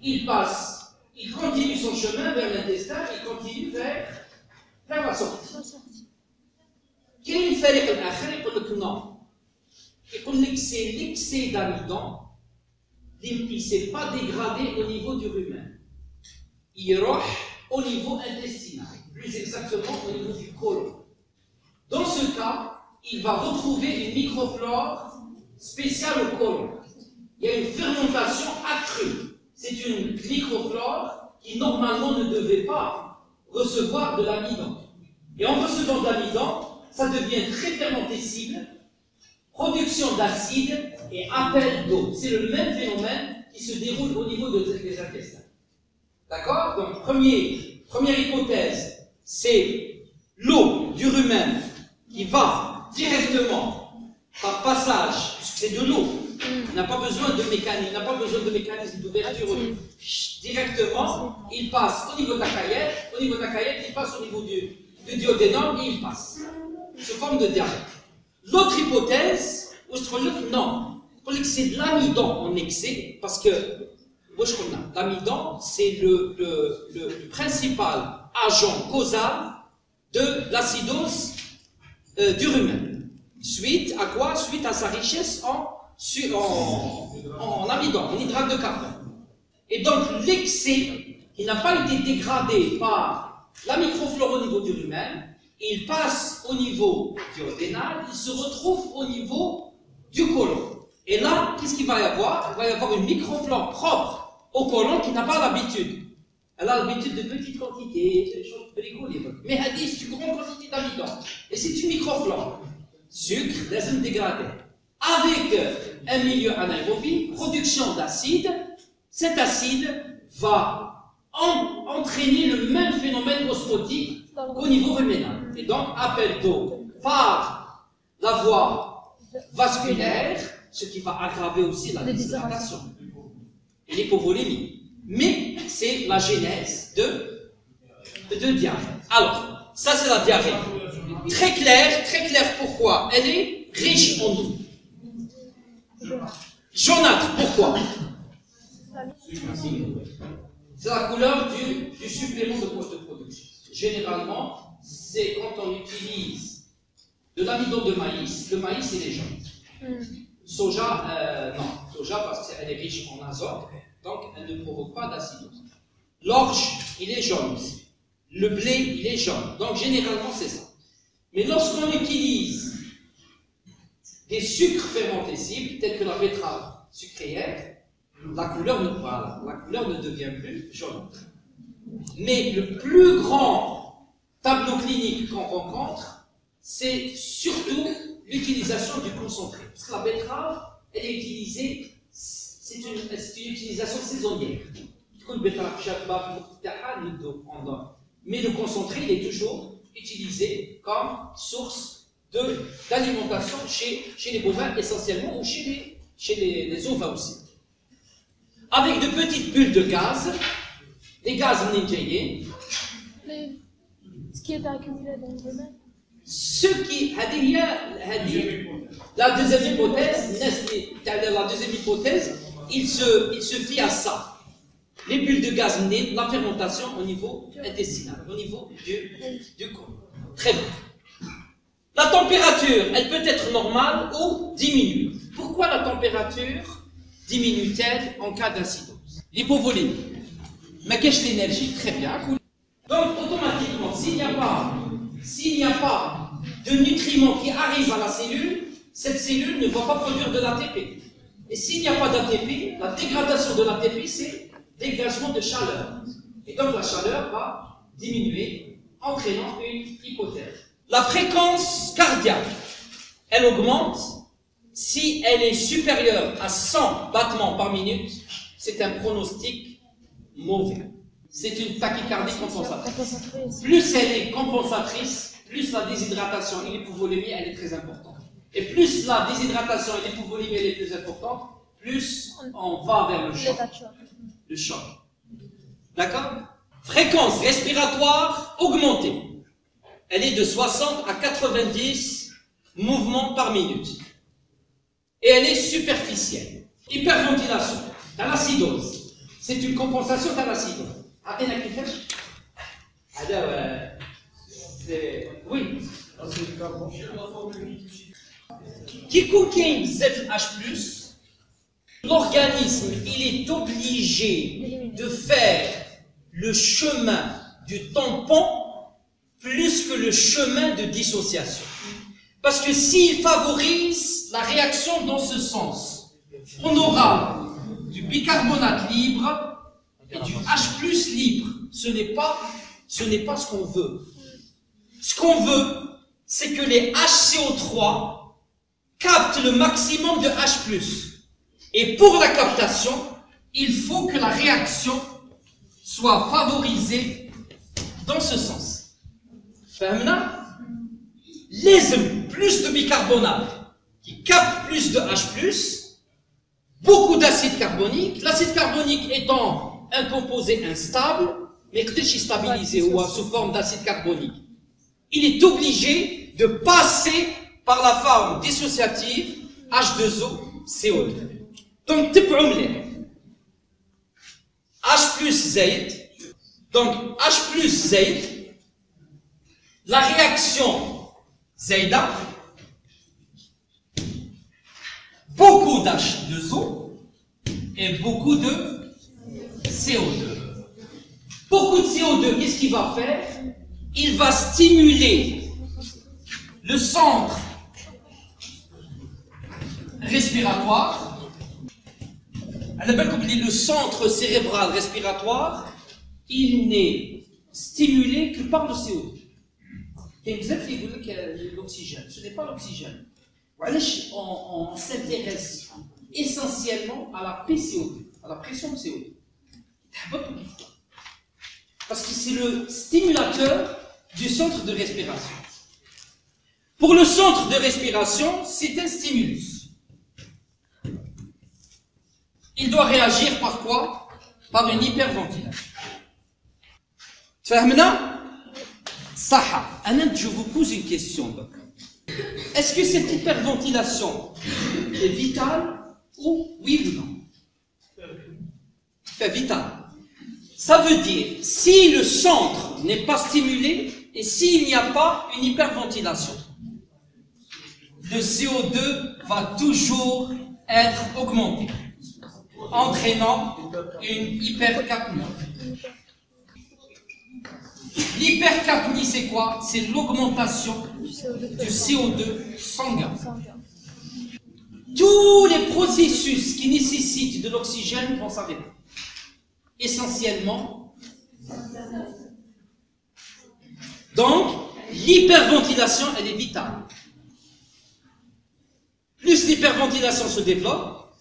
Il passe, il continue son chemin vers l'intestin, il continue vers, la sortie. Quel est le fait que non et qu'on excès, l'excès d'amidon, il ne s'est pas dégradé au niveau du rumen. Il roche au niveau intestinal, plus exactement au niveau du côlon. Dans ce cas, il va retrouver une microflore spéciale au côlon. Il y a une fermentation accrue. C'est une microflore qui normalement ne devait pas recevoir de l'amidon. Et en recevant de l'amidon, ça devient très fermentescible production d'acide et appel d'eau. C'est le même phénomène qui se déroule au niveau des intestins. D'accord? Donc, première hypothèse, c'est l'eau du rumen qui va directement par passage, puisque c'est de l'eau, il n'a pas besoin de mécanisme, n'a pas besoin de mécanisme d'ouverture. Directement, il passe au niveau de la caillette, au niveau de la caillette, il passe au niveau du, du duodénum et il passe sous forme de diarrhée. L'autre hypothèse, non, c'est de l'amidon en excès, parce que l'amidon, c'est le, principal agent causal de l'acidose euh, du rumen. Suite à quoi? Suite à sa richesse en amidon, en hydrate de carbone. Et donc l'excès, qui n'a pas été dégradé par la microflore au niveau du rumen, il passe au niveau duodénal, il se retrouve au niveau du côlon. Et là, qu'est-ce qu'il va y avoir? Il va y avoir une microflore propre au côlon qui n'a pas l'habitude. Elle a l'habitude de petites quantités, des choses Mais elle dit c'est une grande quantité d'amidon. Et c'est une microflore. Sucre, les dégradé. Avec un milieu anaérobie, production d'acide, cet acide va entraîner le même phénomène osmotique au niveau ruménal. Et donc, appel d'eau par la voie vasculaire, ce qui va aggraver aussi la déshydratation et l'hypovolémie. Mais c'est la genèse de, de diarrhée. Alors, ça c'est la diarrhée. Très clair, très clair pourquoi? Elle est riche en eau. Jaunâtre, pourquoi? C'est la couleur du, du supplément de production généralement, c'est quand on utilise de l'amidon de maïs, le maïs il est jaune. Soja, euh, non, soja parce qu'elle est riche en azote, donc elle ne provoque pas d'acidose. L'orge, il est jaune aussi. Le blé, il est jaune. Donc généralement, c'est ça. Mais lorsqu'on utilise des sucres fermentescibles, tels que la betterave sucrière, la couleur ne, la couleur ne devient plus jaune. Mais le plus grand tableau clinique qu'on rencontre, c'est surtout l'utilisation du concentré. Parce que la betterave, elle est utilisée, c'est une, une, utilisation saisonnière. Mais le concentré, il est toujours utilisé comme source d'alimentation chez, les bovins essentiellement ou chez les, chez les ovins aussi. Avec de petites bulles de gaz des gaz ninjaïens, ce qui est accumulé dans le domaine. Ce qui, هذه هي هذه la deuxième hypothèse, la deuxième hypothèse, il se, il se fie à ça. Les bulles de gaz nées, la fermentation au niveau intestinal, au niveau du, du corps. Très bien. La température, elle peut être normale ou diminue. Pourquoi la température diminue-t-elle en cas d'acidose L'hypovolémie. Mais qu'est-ce l'énergie? Très bien. Donc, automatiquement, s'il n'y a pas, s'il n'y a pas de nutriments qui arrivent à la cellule, cette cellule ne va pas produire de l'ATP. Et s'il n'y a pas d'ATP, la dégradation de l'ATP, c'est dégagement de chaleur. Et donc la chaleur va diminuer, entraînant une hypothèse. La fréquence cardiaque, elle augmente si elle est supérieure à 100 battements par minute, c'est un pronostic mauvais. C'est une tachycardie compensatrice. Plus elle est compensatrice, plus la déshydratation et l'hypovolémie, elle est très importante. Et plus la déshydratation et l'hypovolémie, elle est plus importante, plus on va vers le choc. Le choc. D'accord? Fréquence respiratoire augmentée. Elle est de 60 à 90 mouvements par minute. Et elle est superficielle. Hyperventilation, l'acidose. C'est une compensation de l'acidose. Oui. Quiconque H+, l'organisme, il est obligé de faire le chemin du tampon plus que le chemin de dissociation. Parce que s'il favorise la réaction dans ce sens, on aura du bicarbonate libre et du H libre. Ce n'est pas, ce qu'on veut. Ce qu'on veut, c'est que les HCO3 captent le maximum de H+. Et pour la captation, il faut que la réaction soit favorisée dans ce sens. Les plus de bicarbonate qui captent plus de H+, beaucoup d'acide carbonique, l'acide carbonique étant un composé instable, mais que stabilisé ou sous forme d'acide carbonique, il est obligé de passer par la forme dissociative H2O, CO2. Donc, H plus Z, donc H plus Z, la réaction Zeta, beaucoup d'H2O et beaucoup de CO2. Beaucoup de CO2, qu'est-ce qu'il va faire? Il va stimuler le centre respiratoire. Le centre cérébral respiratoire, il n'est stimulé que par le CO2. Et vous avez l'oxygène? Ce n'est pas l'oxygène. On, s'intéresse essentiellement à la PCO2, à la pression de CO2. Parce que c'est le stimulateur du centre de respiration. Pour le centre de respiration, c'est un stimulus. Il doit réagir par quoi? Par une hyperventilation. Saha, je vous pose une question. Est-ce que cette hyperventilation est vitale ou oui ou non C'est vital. Ça veut dire, si le centre n'est pas stimulé et s'il n'y a pas une hyperventilation, le CO2 va toujours être augmenté, entraînant une hypercapnie. L'hypercapnie, c'est quoi? C'est l'augmentation du CO2 sanguin. Tous les processus qui nécessitent de l'oxygène vont s'arrêter. Essentiellement. Donc, l'hyperventilation, elle est vitale. Plus l'hyperventilation se développe,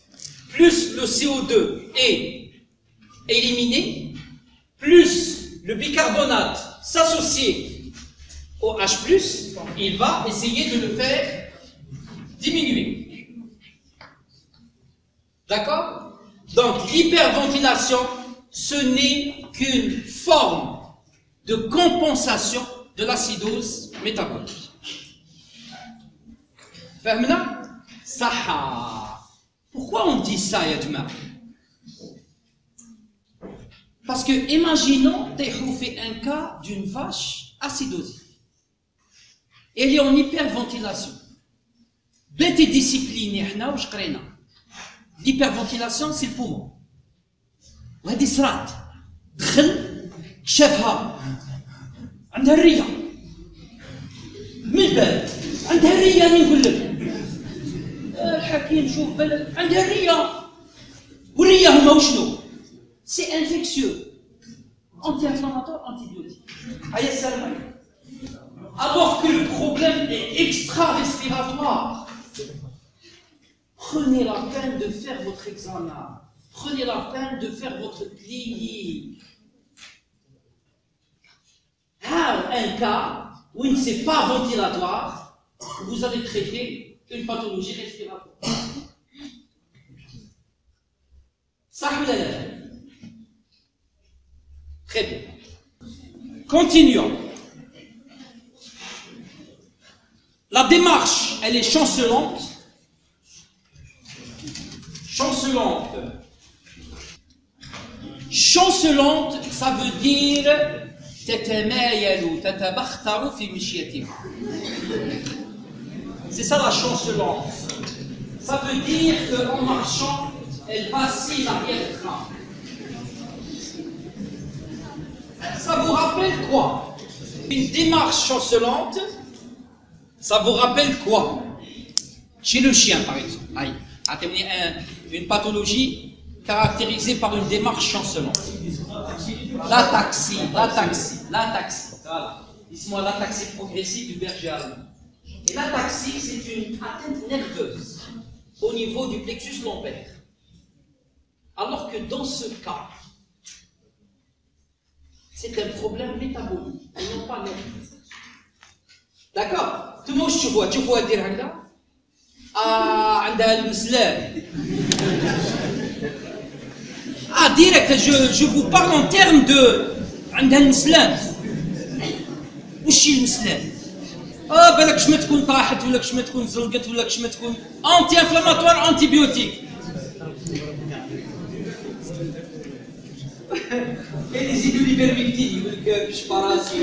plus le CO2 est éliminé, plus le bicarbonate s'associer au H+, il va essayer de le faire diminuer. D'accord? Donc l'hyperventilation, ce n'est qu'une forme de compensation de l'acidose métabolique. Fermena Saha. Pourquoi on dit ça, Yadma Parce que imaginons, tu fait un cas d'une vache acidosée. elle est en hyperventilation بيتي ديسيبليني حنا واش قرينا l'hyperventilation c'est le poumon وهذه صرات دخل شافها عندها الريه من الباب عندها الريه راني نقول لك الحكيم شوف بلد عندها الريه والريه هما وشنو سي انفيكسيو انتي انفلاماتور antibiotique هيا السلام عليكم alors que le problème est extra-respiratoire prenez la peine de faire votre examen prenez la peine de faire votre clinique un cas où il ne c'est pas ventilatoire, vous allez traiter une pathologie respiratoire. Ça Très bien. Continuons. La démarche, elle est chancelante. Chancelante. Chancelante, ça veut dire c'est ça la chancelance. Ça veut dire qu'en marchant, elle vacille l'arrière-train. Ça vous rappelle quoi? Une démarche chancelante, ça vous rappelle quoi Chez le chien, par exemple. Aïe, une pathologie caractérisée par une démarche chancelante. La taxi, la taxi, la taxi. Voilà. Dis-moi la taxi progressive du berger allemand. Et la taxi, c'est une atteinte nerveuse au niveau du plexus lombaire. Alors que dans ce cas, c'est un problème métabolique et non pas nerveux. داكور نتوما واش تشوفوها تشوفوها دير هكذا آه عندها المسلال آه ديريكت جو جو فو بارل ان تيرم دو عندها المسلال وش المسلال آه بالك شما تكون طاحت ولا شما تكون زلقت ولا شما تكون انتي انفلاماتوار انتي بيوتيك كاين يزيدوا لي بيرميكتين يقول لك باش باراسي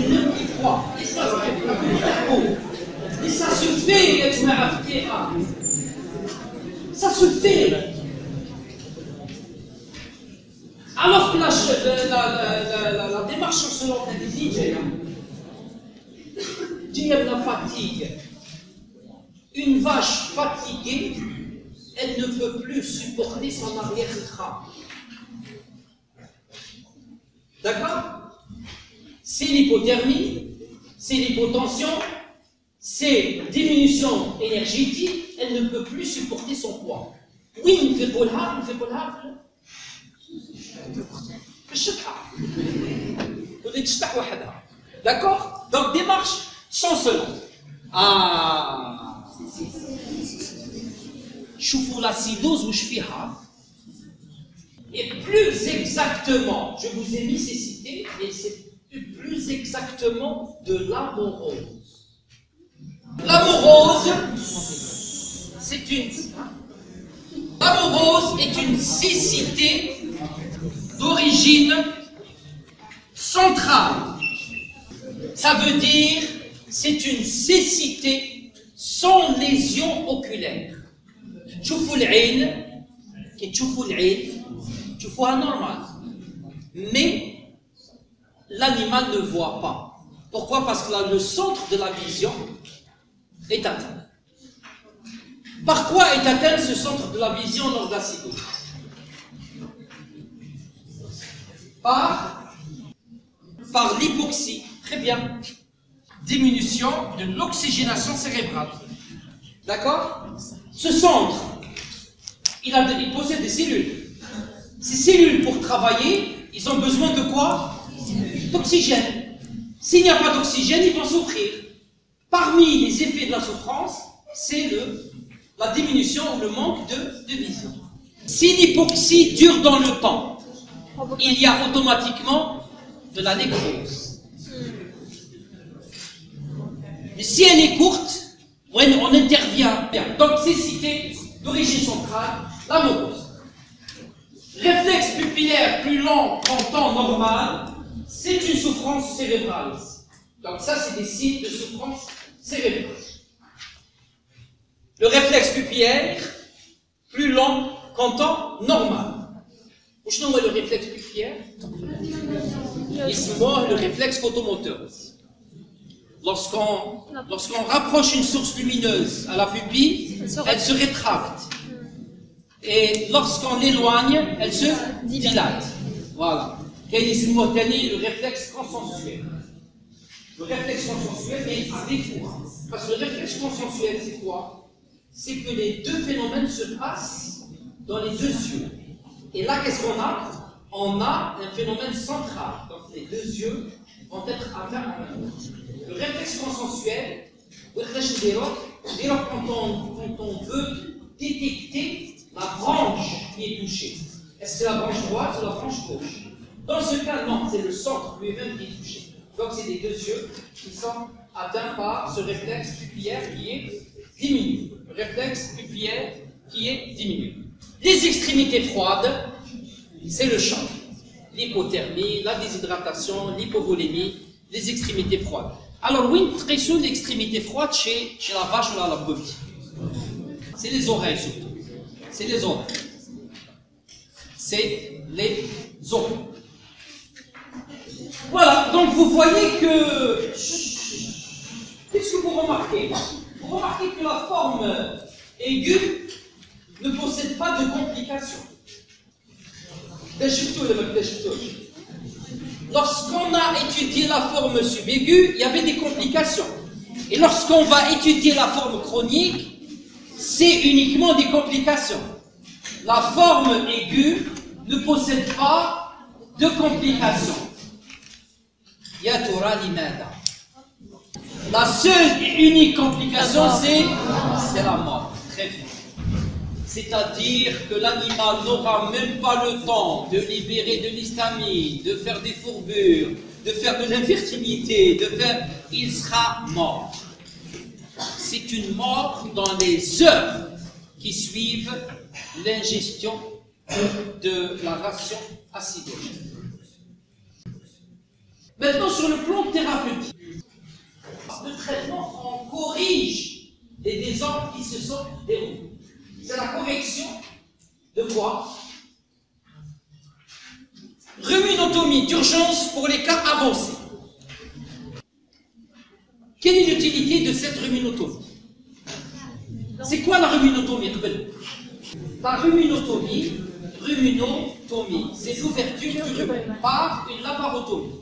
كش فراسي Et ça se fait يا جماعه في الثقه Ça se fait. Alors que la, la, la, la démarche selon la dit la fatigue. Une vache fatiguée, elle ne peut plus supporter son arrière-train. D'accord c'est l'hypothermie, c'est l'hypotension, c'est diminution énergétique, elle ne peut plus supporter son poids. Oui, on fait pour on fait pour D'accord Donc démarche chancelante. Ah Choufou l'acidose ou chfiha. Et plus exactement, je vous ai mis ces cités, et c'est plus exactement de l'amorose. L'amorose, c'est une. L'amorose est une cécité d'origine centrale. Ça veut dire c'est une cécité sans lésion oculaire. تشوفوا العين كي تشوفوا العين تشوفوها normal. Mais l'animal ne voit pas. Pourquoi? Parce que là, le centre de la vision est atteint. Par quoi est atteint ce centre de la vision lors de la Par, par l'hypoxie. Très bien. Diminution de l'oxygénation cérébrale. D'accord? Ce centre, il, a, il possède des cellules. Ces cellules, pour travailler, Ils ont besoin de quoi? D'oxygène. S'il n'y a pas d'oxygène, ils vont souffrir. Parmi les effets de la souffrance, c'est la diminution ou le manque de, vision. Si l'hypoxie dure dans le temps, il y a automatiquement de la nécrose. Si elle est courte, on intervient bien. Donc d'origine centrale, la morose. Réflexe pupillaire plus lent qu'en temps normal, c'est une souffrance cérébrale. Donc ça, c'est des signes de souffrance cérébrale. Le réflexe pupillaire plus lent qu'en temps normal. je le réflexe pupillaire? Voit le réflexe photomoteur. Lorsqu'on lorsqu'on rapproche une source lumineuse à la pupille, elle se rétracte. Et lorsqu'on l'éloigne, elle se dilate. Voilà. Le réflexe consensuel. Le réflexe consensuel est à défaut. Parce que le réflexe consensuel, c'est quoi? C'est que les deux phénomènes se passent dans les deux yeux. Et là, qu'est-ce qu'on a? On a un phénomène central. Donc les deux yeux vont être atteints. Le réflexe consensuel, quand on, quand on veut détecter la branche qui est touchée. Est-ce que c'est la branche droite ou la branche gauche? Dans ce cas, non, c'est le centre lui-même qui est touché. Donc c'est les deux yeux qui sont atteints par ce réflexe pupillaire qui est diminué. Le réflexe pupillaire qui est diminué. Les extrémités froides, c'est le champ. L'hypothermie, la déshydratation, l'hypovolémie, les extrémités froides. Alors oui, très souvent l'extrémité froide chez, chez la vache ou la brebis. C'est les oreilles surtout c'est les oreilles. C'est les oreilles. Voilà, donc vous voyez que. Qu'est-ce que vous remarquez? Vous remarquez que la forme aiguë ne possède pas de complications. Lorsqu'on a étudié la forme subaiguë, il y avait des complications. Et lorsqu'on va étudier la forme chronique, c'est uniquement des complications. La forme aiguë ne possède pas de complications. La seule et unique complication, c'est la mort. Très bien. C'est-à-dire que l'animal n'aura même pas le temps de libérer de l'histamine, de faire des fourbures, de faire de l'infertilité, de faire... Il sera mort c'est une mort dans les heures qui suivent l'ingestion de la ration acidogène. Maintenant, sur le plan thérapeutique, le traitement, on corrige les désordres qui se sont déroulés. C'est la correction de quoi? Ruminotomie d'urgence pour les cas avancés. Quelle est l'utilité de cette ruminotomie C'est quoi la ruminotomie La ruminotomie, ruminotomie, c'est l'ouverture du rumen par une laparotomie.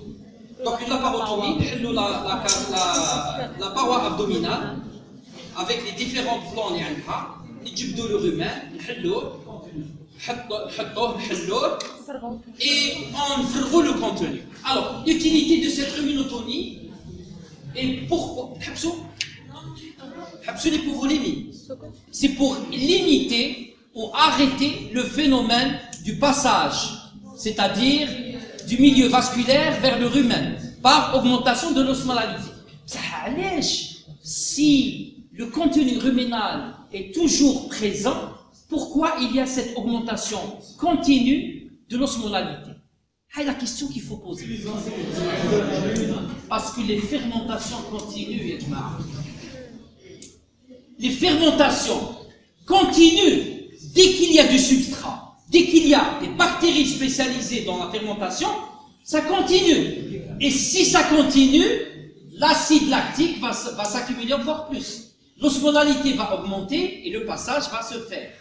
Donc une laparotomie, la, la, la, la, paroi abdominale avec les différents plans les نجبدوا le rumen, et on fait le contenu. Alors, l'utilité de cette ruminotomie, et pourquoi C'est pour limiter ou arrêter le phénomène du passage, c'est-à-dire du milieu vasculaire vers le rumen, par augmentation de l'osmolalité. Si le contenu ruménal est toujours présent, pourquoi il y a cette augmentation continue de l'osmolalité c'est la question qu'il faut poser. Parce que les fermentations continuent, Les fermentations continuent dès qu'il y a du substrat, dès qu'il y a des bactéries spécialisées dans la fermentation, ça continue. Et si ça continue, l'acide lactique va, s'accumuler encore plus. L'osmolalité va augmenter et le passage va se faire.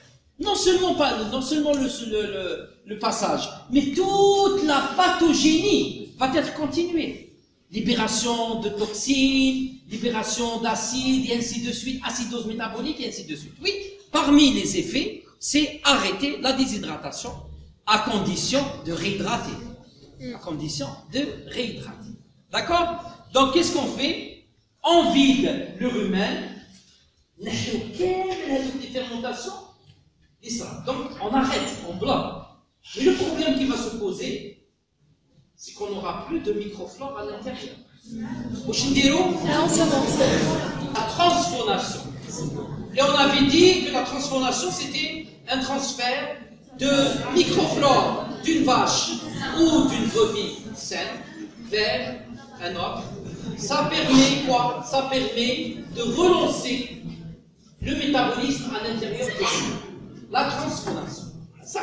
Non seulement, pas, non seulement le, le, le, passage, mais toute la pathogénie va être continuée. Libération de toxines, libération d'acides, et ainsi de suite, acidose métabolique, et ainsi de suite. Oui, parmi les effets, c'est arrêter la déshydratation à condition de réhydrater. Mm. À condition de réhydrater. D'accord? Donc, qu'est-ce qu'on fait? On vide le rumen, les fermentations, et ça. Donc, on arrête, on bloque. Mais le problème qui va se poser, c'est qu'on n'aura plus de microflore à l'intérieur. Au Shindero, ah, la transformation. Et on avait dit que la transformation, c'était un transfert de microflore d'une vache ou d'une brebis saine vers un autre. Ça permet quoi? Ça permet de relancer le métabolisme à l'intérieur de. La transformation. Ça,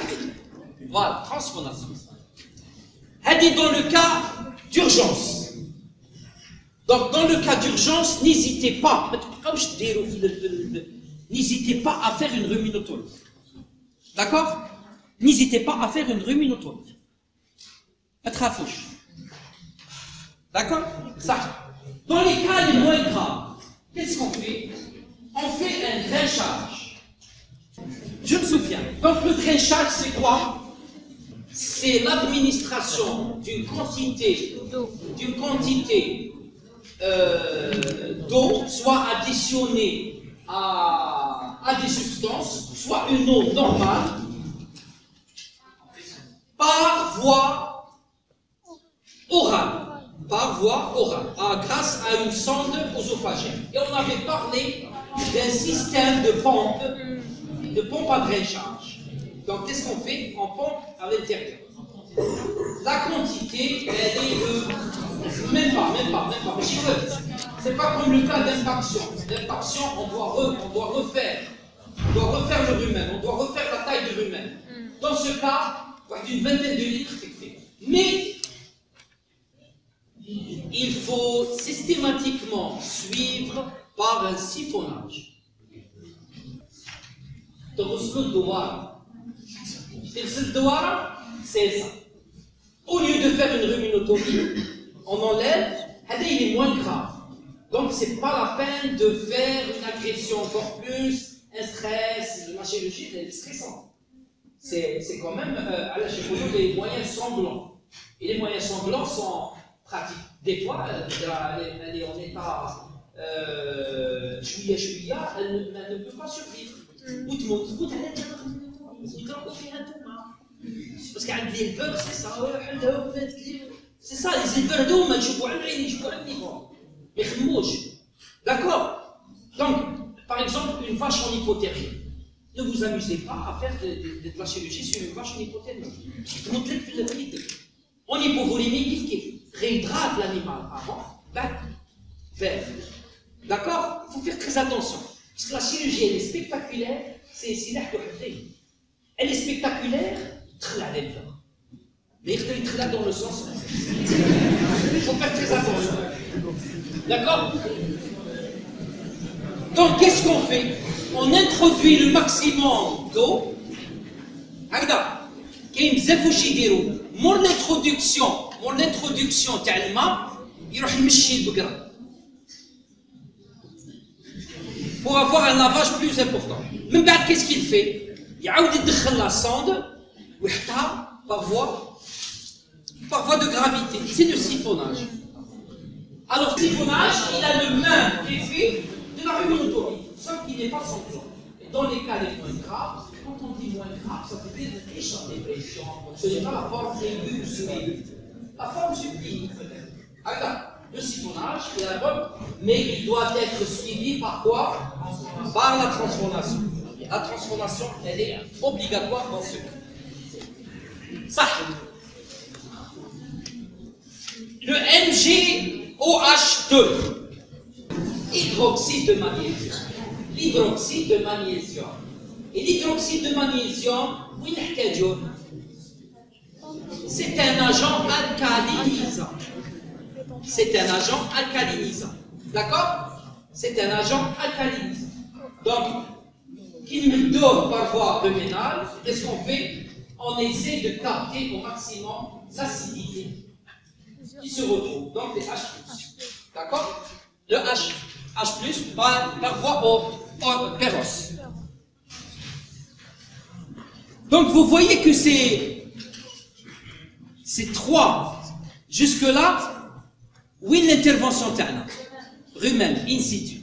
voilà, transformation. Elle dit dans le cas d'urgence. Donc, dans le cas d'urgence, n'hésitez pas, n'hésitez pas à faire une ruminotome. D'accord? N'hésitez pas à faire une ruminotome. Pas de rafouche. D'accord? Ça. Dans les cas les moins graves, qu'est-ce qu'on fait? On fait un drenchage. Je me souviens. Donc, le drenchage, c'est quoi? C'est l'administration d'une quantité d'une quantité euh, d'eau soit additionnée à, à des substances, soit une eau normale, par voie orale. Par voie orale, ah, grâce à une sonde oesophagère. Et on avait parlé d'un système de pompe, de pompe à drenchage. Donc qu'est-ce qu'on fait? On pompe à l'intérieur. La quantité, elle est de. Même pas, même pas, même pas. C'est pas comme le cas d'impaction. D'impaction, on, on doit refaire On doit refaire le rumen, on doit refaire la taille du rumen. Dans ce cas, avec une vingtaine de litres, c'est fait. Mais il faut systématiquement suivre par un siphonnage. تغسلوا الدوار تغسل الدوار c'est ça. Au lieu de faire une ruminotomie, on enlève, هذا il est moins grave. Donc c'est pas la peine de faire une agression encore plus, un stress, la chirurgie, elle est stressante. C'est quand même, euh, à la chirurgie, des moyens sanglants. Et les moyens sanglants sont pratiques. Des fois, elle, elle est en état euh, juillet, juillet, elle, ne peut pas survivre. Parce qu'elle dit éleveur, c'est ça, c'est ça, les éleveurs d'eau, ils jouent à l'œil, ils jouent à l'œil, ils D'accord. Donc, par exemple, une vache en hypothermie. Ne vous amusez pas à faire de, la chirurgie sur une vache en hypothermie. En hypovolémie, qui réhydrate l'animal avant, ben, vers. D'accord Il faut faire très attention. Parce que la chirurgie, elle est spectaculaire, c'est l'air de Elle est spectaculaire, très la. Mais il est là dans le sens. Il faut faire très attention. D'accord donc, qu'est-ce qu'on fait On introduit le maximum d'eau. Mon introduction, mon introduction, il pour avoir un lavage plus important. Mais Même qu'est-ce qu'il fait Il a la sonde, par voie, par voie de gravité. C'est le siphonnage. Alors, le siphonnage, il a le même effet de la ruminotopie, sauf qu'il n'est pas sanglant. Et dans les cas les moins graves, quand on dit moins grave, ça dire une riche dépression. Ce n'est pas la forme aiguë sous-aiguë. La forme subtile peut-être. Alors, le siphonnage, il est bon, mais il doit être suivi par quoi? Par la transformation. La transformation, elle est obligatoire dans ce cas. Ça. Le MgOH2, hydroxyde de magnésium. L'hydroxyde de magnésium. Et l'hydroxyde de magnésium c'est un agent alcalinisant. C'est un agent alcalinisant. D'accord? C'est un agent alcalinisant. Donc qu'il nous donne par voie abdominale qu'est-ce qu'on fait? On essaie de capter au maximum l'acidité qui se retrouve dans les H D'accord? Le H. H+, par, par voie au, au Donc vous voyez que ces, ces trois, jusque-là, où est l'intervention ta'na Rumen, in situ.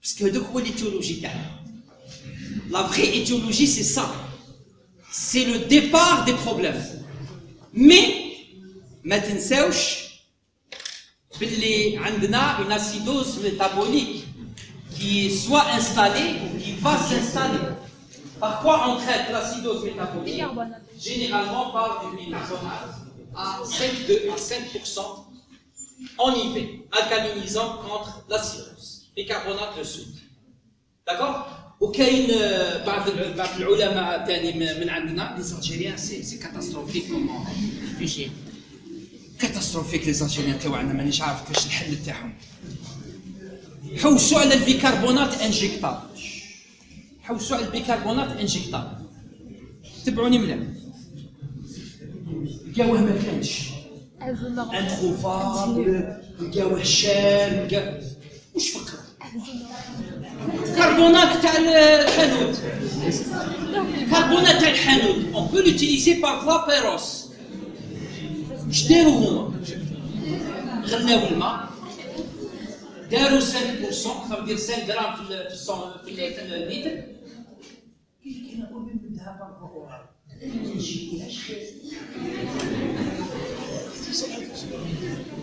Parce que de quoi l'éthiologie La vraie éthiologie, c'est ça. C'est le départ des problèmes. Mais, maintenant, باللي عندنا une acidose métabolique qui est soit installée ou qui va s'installer. Par quoi on traite l'acidose métabolique Bicarbonate. Généralement par du bicarbonate à 5, de- à 5% en IV, alcalinisant contre l'acidose. Bicarbonate de soude. D'accord وكاين آه، بعض ال- بعض العلماء ثاني م- من عندنا لي الجيريان سي سي كاتاستروفيك كومون فيجي كاتاستروفيك لي الجيريان تاعنا مانيش عارف كيفاش الحل تاعهم. حوسوا على البيكربونات انجكتابل حوسوا على البيكربونات انجكتابل تبعوني مليح. لقاوه ما كانش. انتروفابل لقاوه لقا وش فكر كربونات تاع الحانوت. كربونات تاع الحانوت. اون بو لوتيليزي بارفوا بيروس اش هما غناو الماء داروا 5% ديال 5 غرام في ال في ال في اللتر كيف كاين اول من بدها بانكوكوها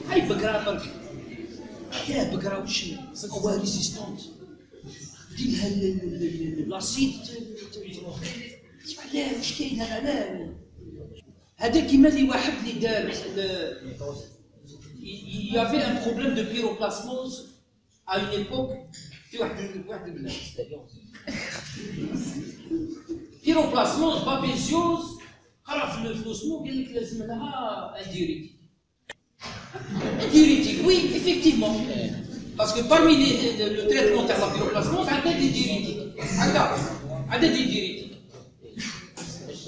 هاي بقرة برك يا بكرا وش هو ريزيستونت دير لها لاسيد لا واش كاين هذا لا هذا كيما اللي واحد اللي دار ال- il y avait un problème de pyroplasmose à une époque في واحد واحد البلاد بيروبلاسموز بابيزيوز قرا في الفلوسمو قال لك لازم لها ان ديوريتيك diurétique, oui, effectivement. Parce que parmi les, le, le traitement de la pyroplasmose, il y a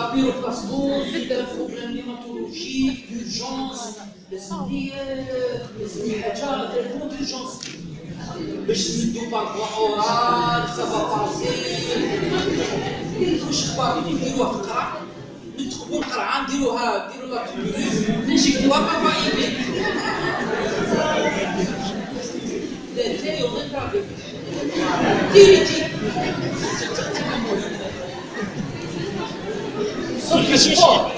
تعبير الباسبور في التلفظ نيماتولوجي دورجونس لازم لي لازم حاجة تلفون دورجونس باش نسدو بارفوا اورال سافا باسي واش أخبار نديروها في القرعه نتقبوا القرعه نديروها نديروا لا نجيكتوها بارفوا ايميل لا لا يوم نتعرف تيري تيري صبح الشفار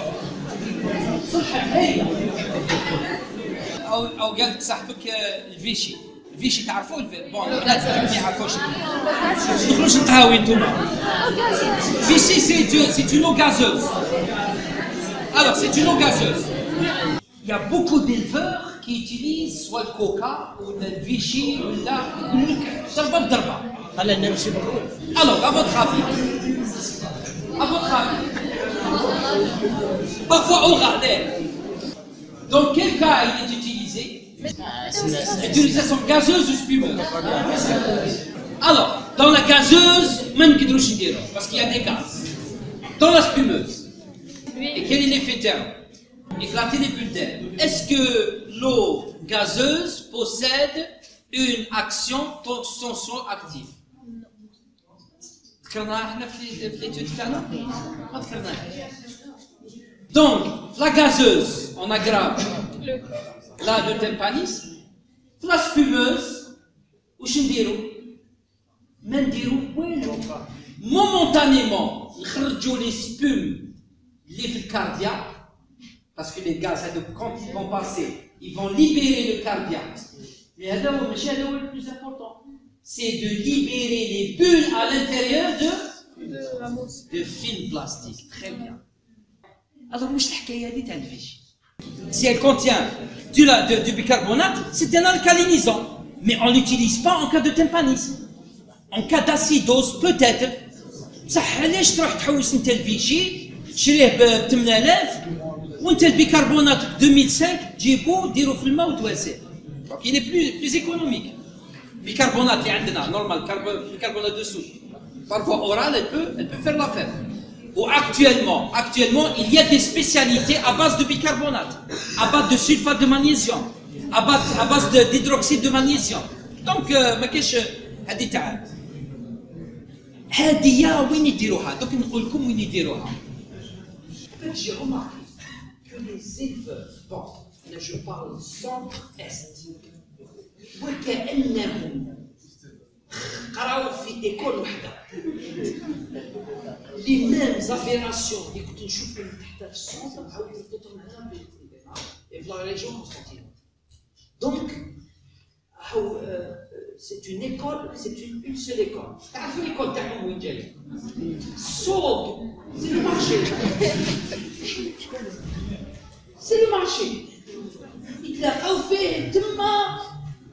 صبح هايله أو أو قالت صاحبك الفيشي الفيشي تعرفوه؟ بون البنات ما يعرفوش. ما تدخلوش القهاوي انتوما فيشي سي سي اون غازوز الوغ سي اون غازوز Il y a beaucoup d'éleveurs qui utilisent soit le coca ou le vichy ou la ضربه بضربه خلينا نمشي بالروح الوغ ا فوتر افي ا فوتر Parfois orale. Dans quel cas il est utilisé? Utilisation gazeuse ou spumeuse Alors, dans la gazeuse, même parce qu'il y a des gaz. Dans la spumeuse, et quel est l'effet terme Éclater les bulles d'air. Est-ce que l'eau gazeuse possède une action tension active ذكرناها احنا في في l'étude تاعنا ما ذكرناهاش Donc, la gazeuse, on aggrave là le tympanisme. La spumeuse, واش نديرو؟ ما نديرو والو momentanément نخرجوا les spumes اللي في الكاردياك parce que les gaz هذوك quand ils vont passer ils vont libérer le cardiaque mais هذا هو ماشي هذا هو le plus important c'est de libérer les bulles à l'intérieur de De la mousse. de film plastique. Très bien. Alors, مش الحكاية هذه تاع الفيش. Si elle contient du, la- de- du bicarbonate, c'est un alcalinisant. Mais on ne l'utilise pas en cas de tympanisme. En cas d'acidose, peut-être. بصح علاش تروح تحوس انت الفيشي تشريه ب 8000 وانت البيكربونات 2005 تجيبو ديرو في الماء وتواسيه. Donc il est plus, plus économique. bicarbonate اللي عندنا normal carbo- bicarbonate de soude parfois orale elle peut elle peut faire l'affaire ou actuellement actuellement il y a des spécialités à base de bicarbonate à base de sulfate de magnésium à base à base de- d'hydroxyde de magnésium donc euh, ما كاينش هذه تاع هذه يا وين يديروها دوك نقول لكم وين يديروها En fait, j'ai remarqué que les éleveurs, bon, là je parle centre-est, وكأنهم قراو في ايكول وحده لي ميم زافيراسيون اللي كنت نشوفهم تحت في السونتر عاود لقيتهم هنا في في لا ريجيون قسطنطينة دونك هاو سي اون ايكول سي اون اون سول ايكول تعرفوا الايكول تاعهم وين جاي؟ السوق سي لو مارشي سي لو مارشي يتلاقاو فيه تما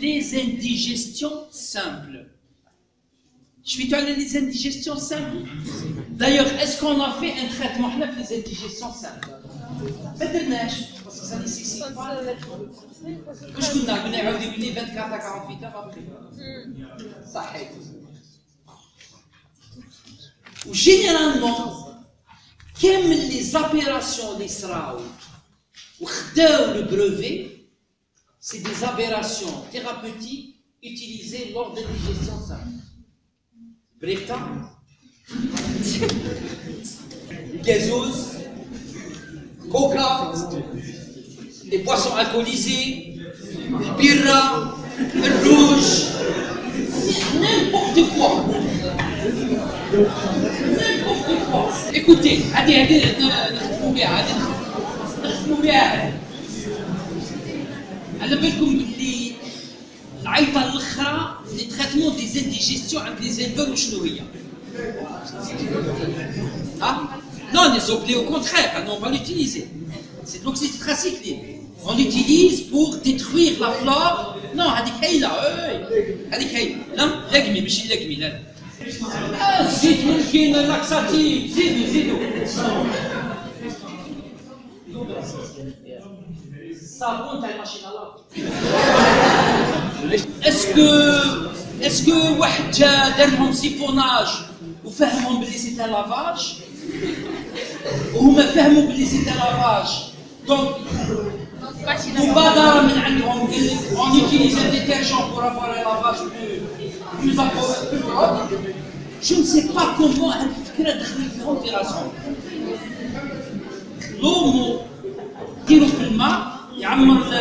les indigestions simples. Je vais suis allé les indigestions simples. D'ailleurs, est-ce qu'on a fait un traitement pour les indigestions simples Maintenant, parce que ça nécessite pas. Je connais, 24 à 48 heures après. Ça Ou généralement, comme les opérations d'Israël, ou le brevet, c'est des aberrations thérapeutiques utilisées lors de digestion simple. Brechta, gazeuse, coca, les boissons alcoolisées, le birra, rouge, n'importe quoi. N'importe quoi. Écoutez, allez, allez, allez, allez, allez, allez, allez, allez, allez, allez, على بالكم باللي العيطه الاخرى في لي تريتمون دي زانديجيستيون عند لي زيلفور وشنو هي؟ ها؟ Non, les oblés au contraire, ah non, on va l'utiliser. C'est de l'oxytetracycline. On l'utilise pour détruire la flore. Non, هذيك هايلة هذيك هايلة لا لقمي ماشي لقمي لا آه، الزيت ممكن لاكساتيف زيدوا زيدوا الصابون تاع الماشين اسكو اسكو واحد جا دار لهم سيفوناج وفهمهم بلي سيت ان لافاج وهما فهموا بلي سيت ان لافاج دونك مبادرة من عندهم قال اون pour avoir un lavage plus plus appro- plus propre je ne sais pas comment هذه الفكرة دخلت لهم في راسهم لومو ديرو في الماء يعمر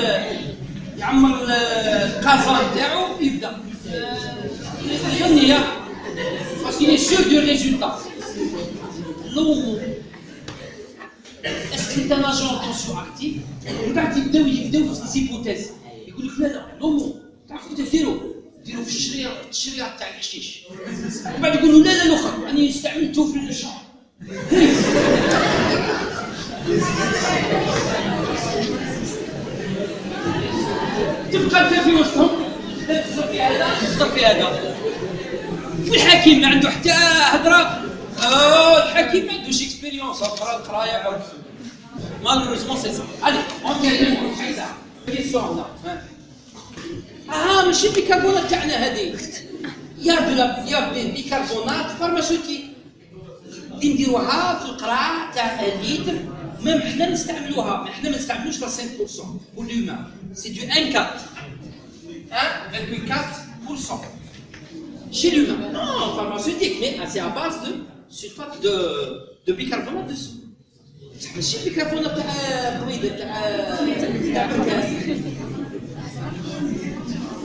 يعمر ال- القازان تاعو يبدا. يا باسكو sûr du résultat لومو est-ce que c'est un agent tensioactif من بعد يبداو يبداو في زيبوتيز يقول لك لا لا لومو تعرفوا ديروا ديروا في الشريعه الشريعة تاع الحشيش. ومن بعد يقولوا لا لا الآخر راني استعملته في الشعر تبقى أنت في وسطهم؟ لا تصدر في هذا. تصدر في هذا والحكيم ما عنده حتى هضره الحكيم ما عندوش اكسبيريونس قرا القرايه مالوريزمون سي سا الي اون تيرمين كيسيون هنا آه ماشي البيكربونات تاعنا هذه. يا بلا يا بيكربونات فارماسيوتيك اللي نديروها في القراع تاع الليتر ميم حنا نستعملوها مي حنا ما نستعملوش لا 5% pour l'humain c'est du 1,4 1,4% chez l'humain non pharmaceutique mais c'est à base de sulfate de de bicarbonate de soude بصح ماشي البيكربونات تاع بويضه تاع تاع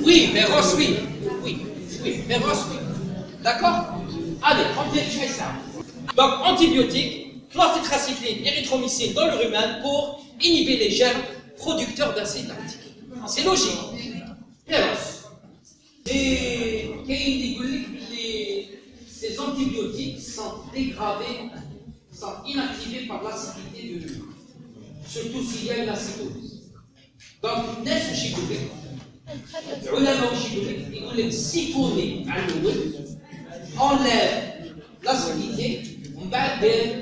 Oui, Péros, oui. Oui, oui, Péros, oui. D'accord Allez, on vient ça. Donc, antibiotiques, chlortétracycline, érythromycine dans le rumen pour inhiber les germes producteurs d'acide lactique. C'est logique. Péros. Et كاين اللي يقول لك باللي antibiotiques sont dégradés, sont inactivés par l'acidité de l'huile, surtout s'il y a une acidose. Donc, الناس وش يقول لك؟ العلماء وش يقول لك؟ يقول لك سيفوني على الاول enlève l'acidité ومن بعد دير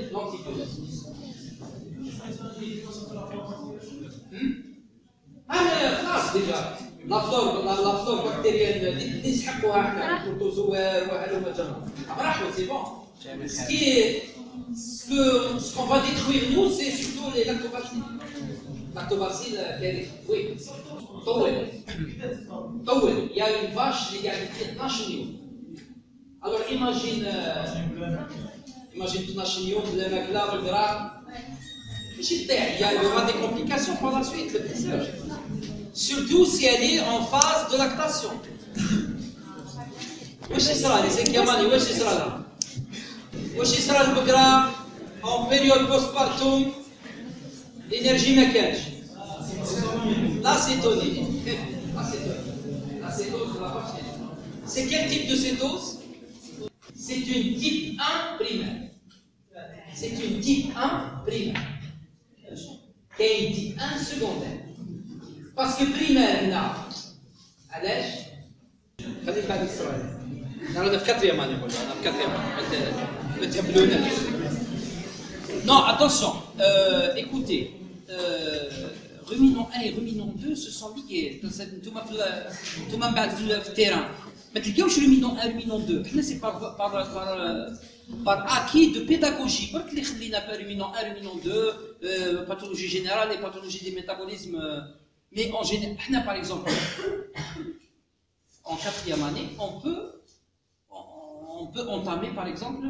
لافلور لافلور بكتيريان اللي نسحقوها احنا البروتوزوار وهلومة راحوا سي بون Ce qui est, ce que- ce qu'on va détruire nous, c'est surtout les lactobacilles. Lactobacilles, euh, oui. طول طول il y a une vache اللي قاعد فيها 12 يوم alors imagine euh, imagine 12 يوم بلا ماكله بالقراء ماشي تطيح il y a- il y aura des complications par la suite le blessage surtout si elle est en phase de lactation واش يصرى لي سيكياماني واش يصرى لها واش يصرى البقره en période postpartum l'énergie ما كانش L'acétonine. L'acétonine. L'acétose de la vache laitière. C'est quel type de cétose C'est une type 1 primaire. C'est une type 1 primaire. Et une type 1 secondaire. Parce que primaire, là, علاش؟ خليك بعد اسرائيل. انا في كاتريام انا نقول انا في كاتريام ما تهبلوناش. Non, attention, euh, écoutez, euh, ruminant 1 et ruminant 2 se sont liés. انتوما في انتوما من بعد في ال- في التيران ما تلقاوش ruminant 1 ruminant 2 حنا سي بار بار بار بار اكي دو بيداغوجي برك اللي خلينا في ruminant 1 ruminant 2 باثولوجي جينيرال et باثولوجي دي métabolisme mais en général, par exemple, en quatrième année, on peut, on peut entamer par exemple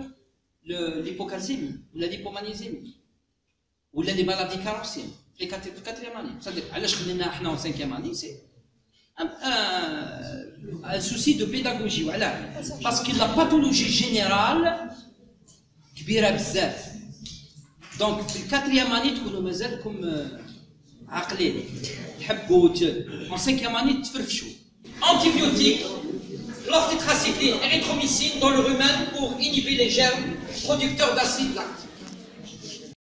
l'hypocalcémie, ou la ou les maladies carrossiennes, les quatrième année. C'est-à-dire, en cinquième année, c'est un, souci de pédagogie, voilà. Parce que la pathologie générale, Donc, la quatrième année, comme euh, عاقلين تحبوا en cinquième année تفرفشوا antibiotiques l'ortitracycline érythromycine dans le rumen pour inhiber les germes producteurs d'acide lactique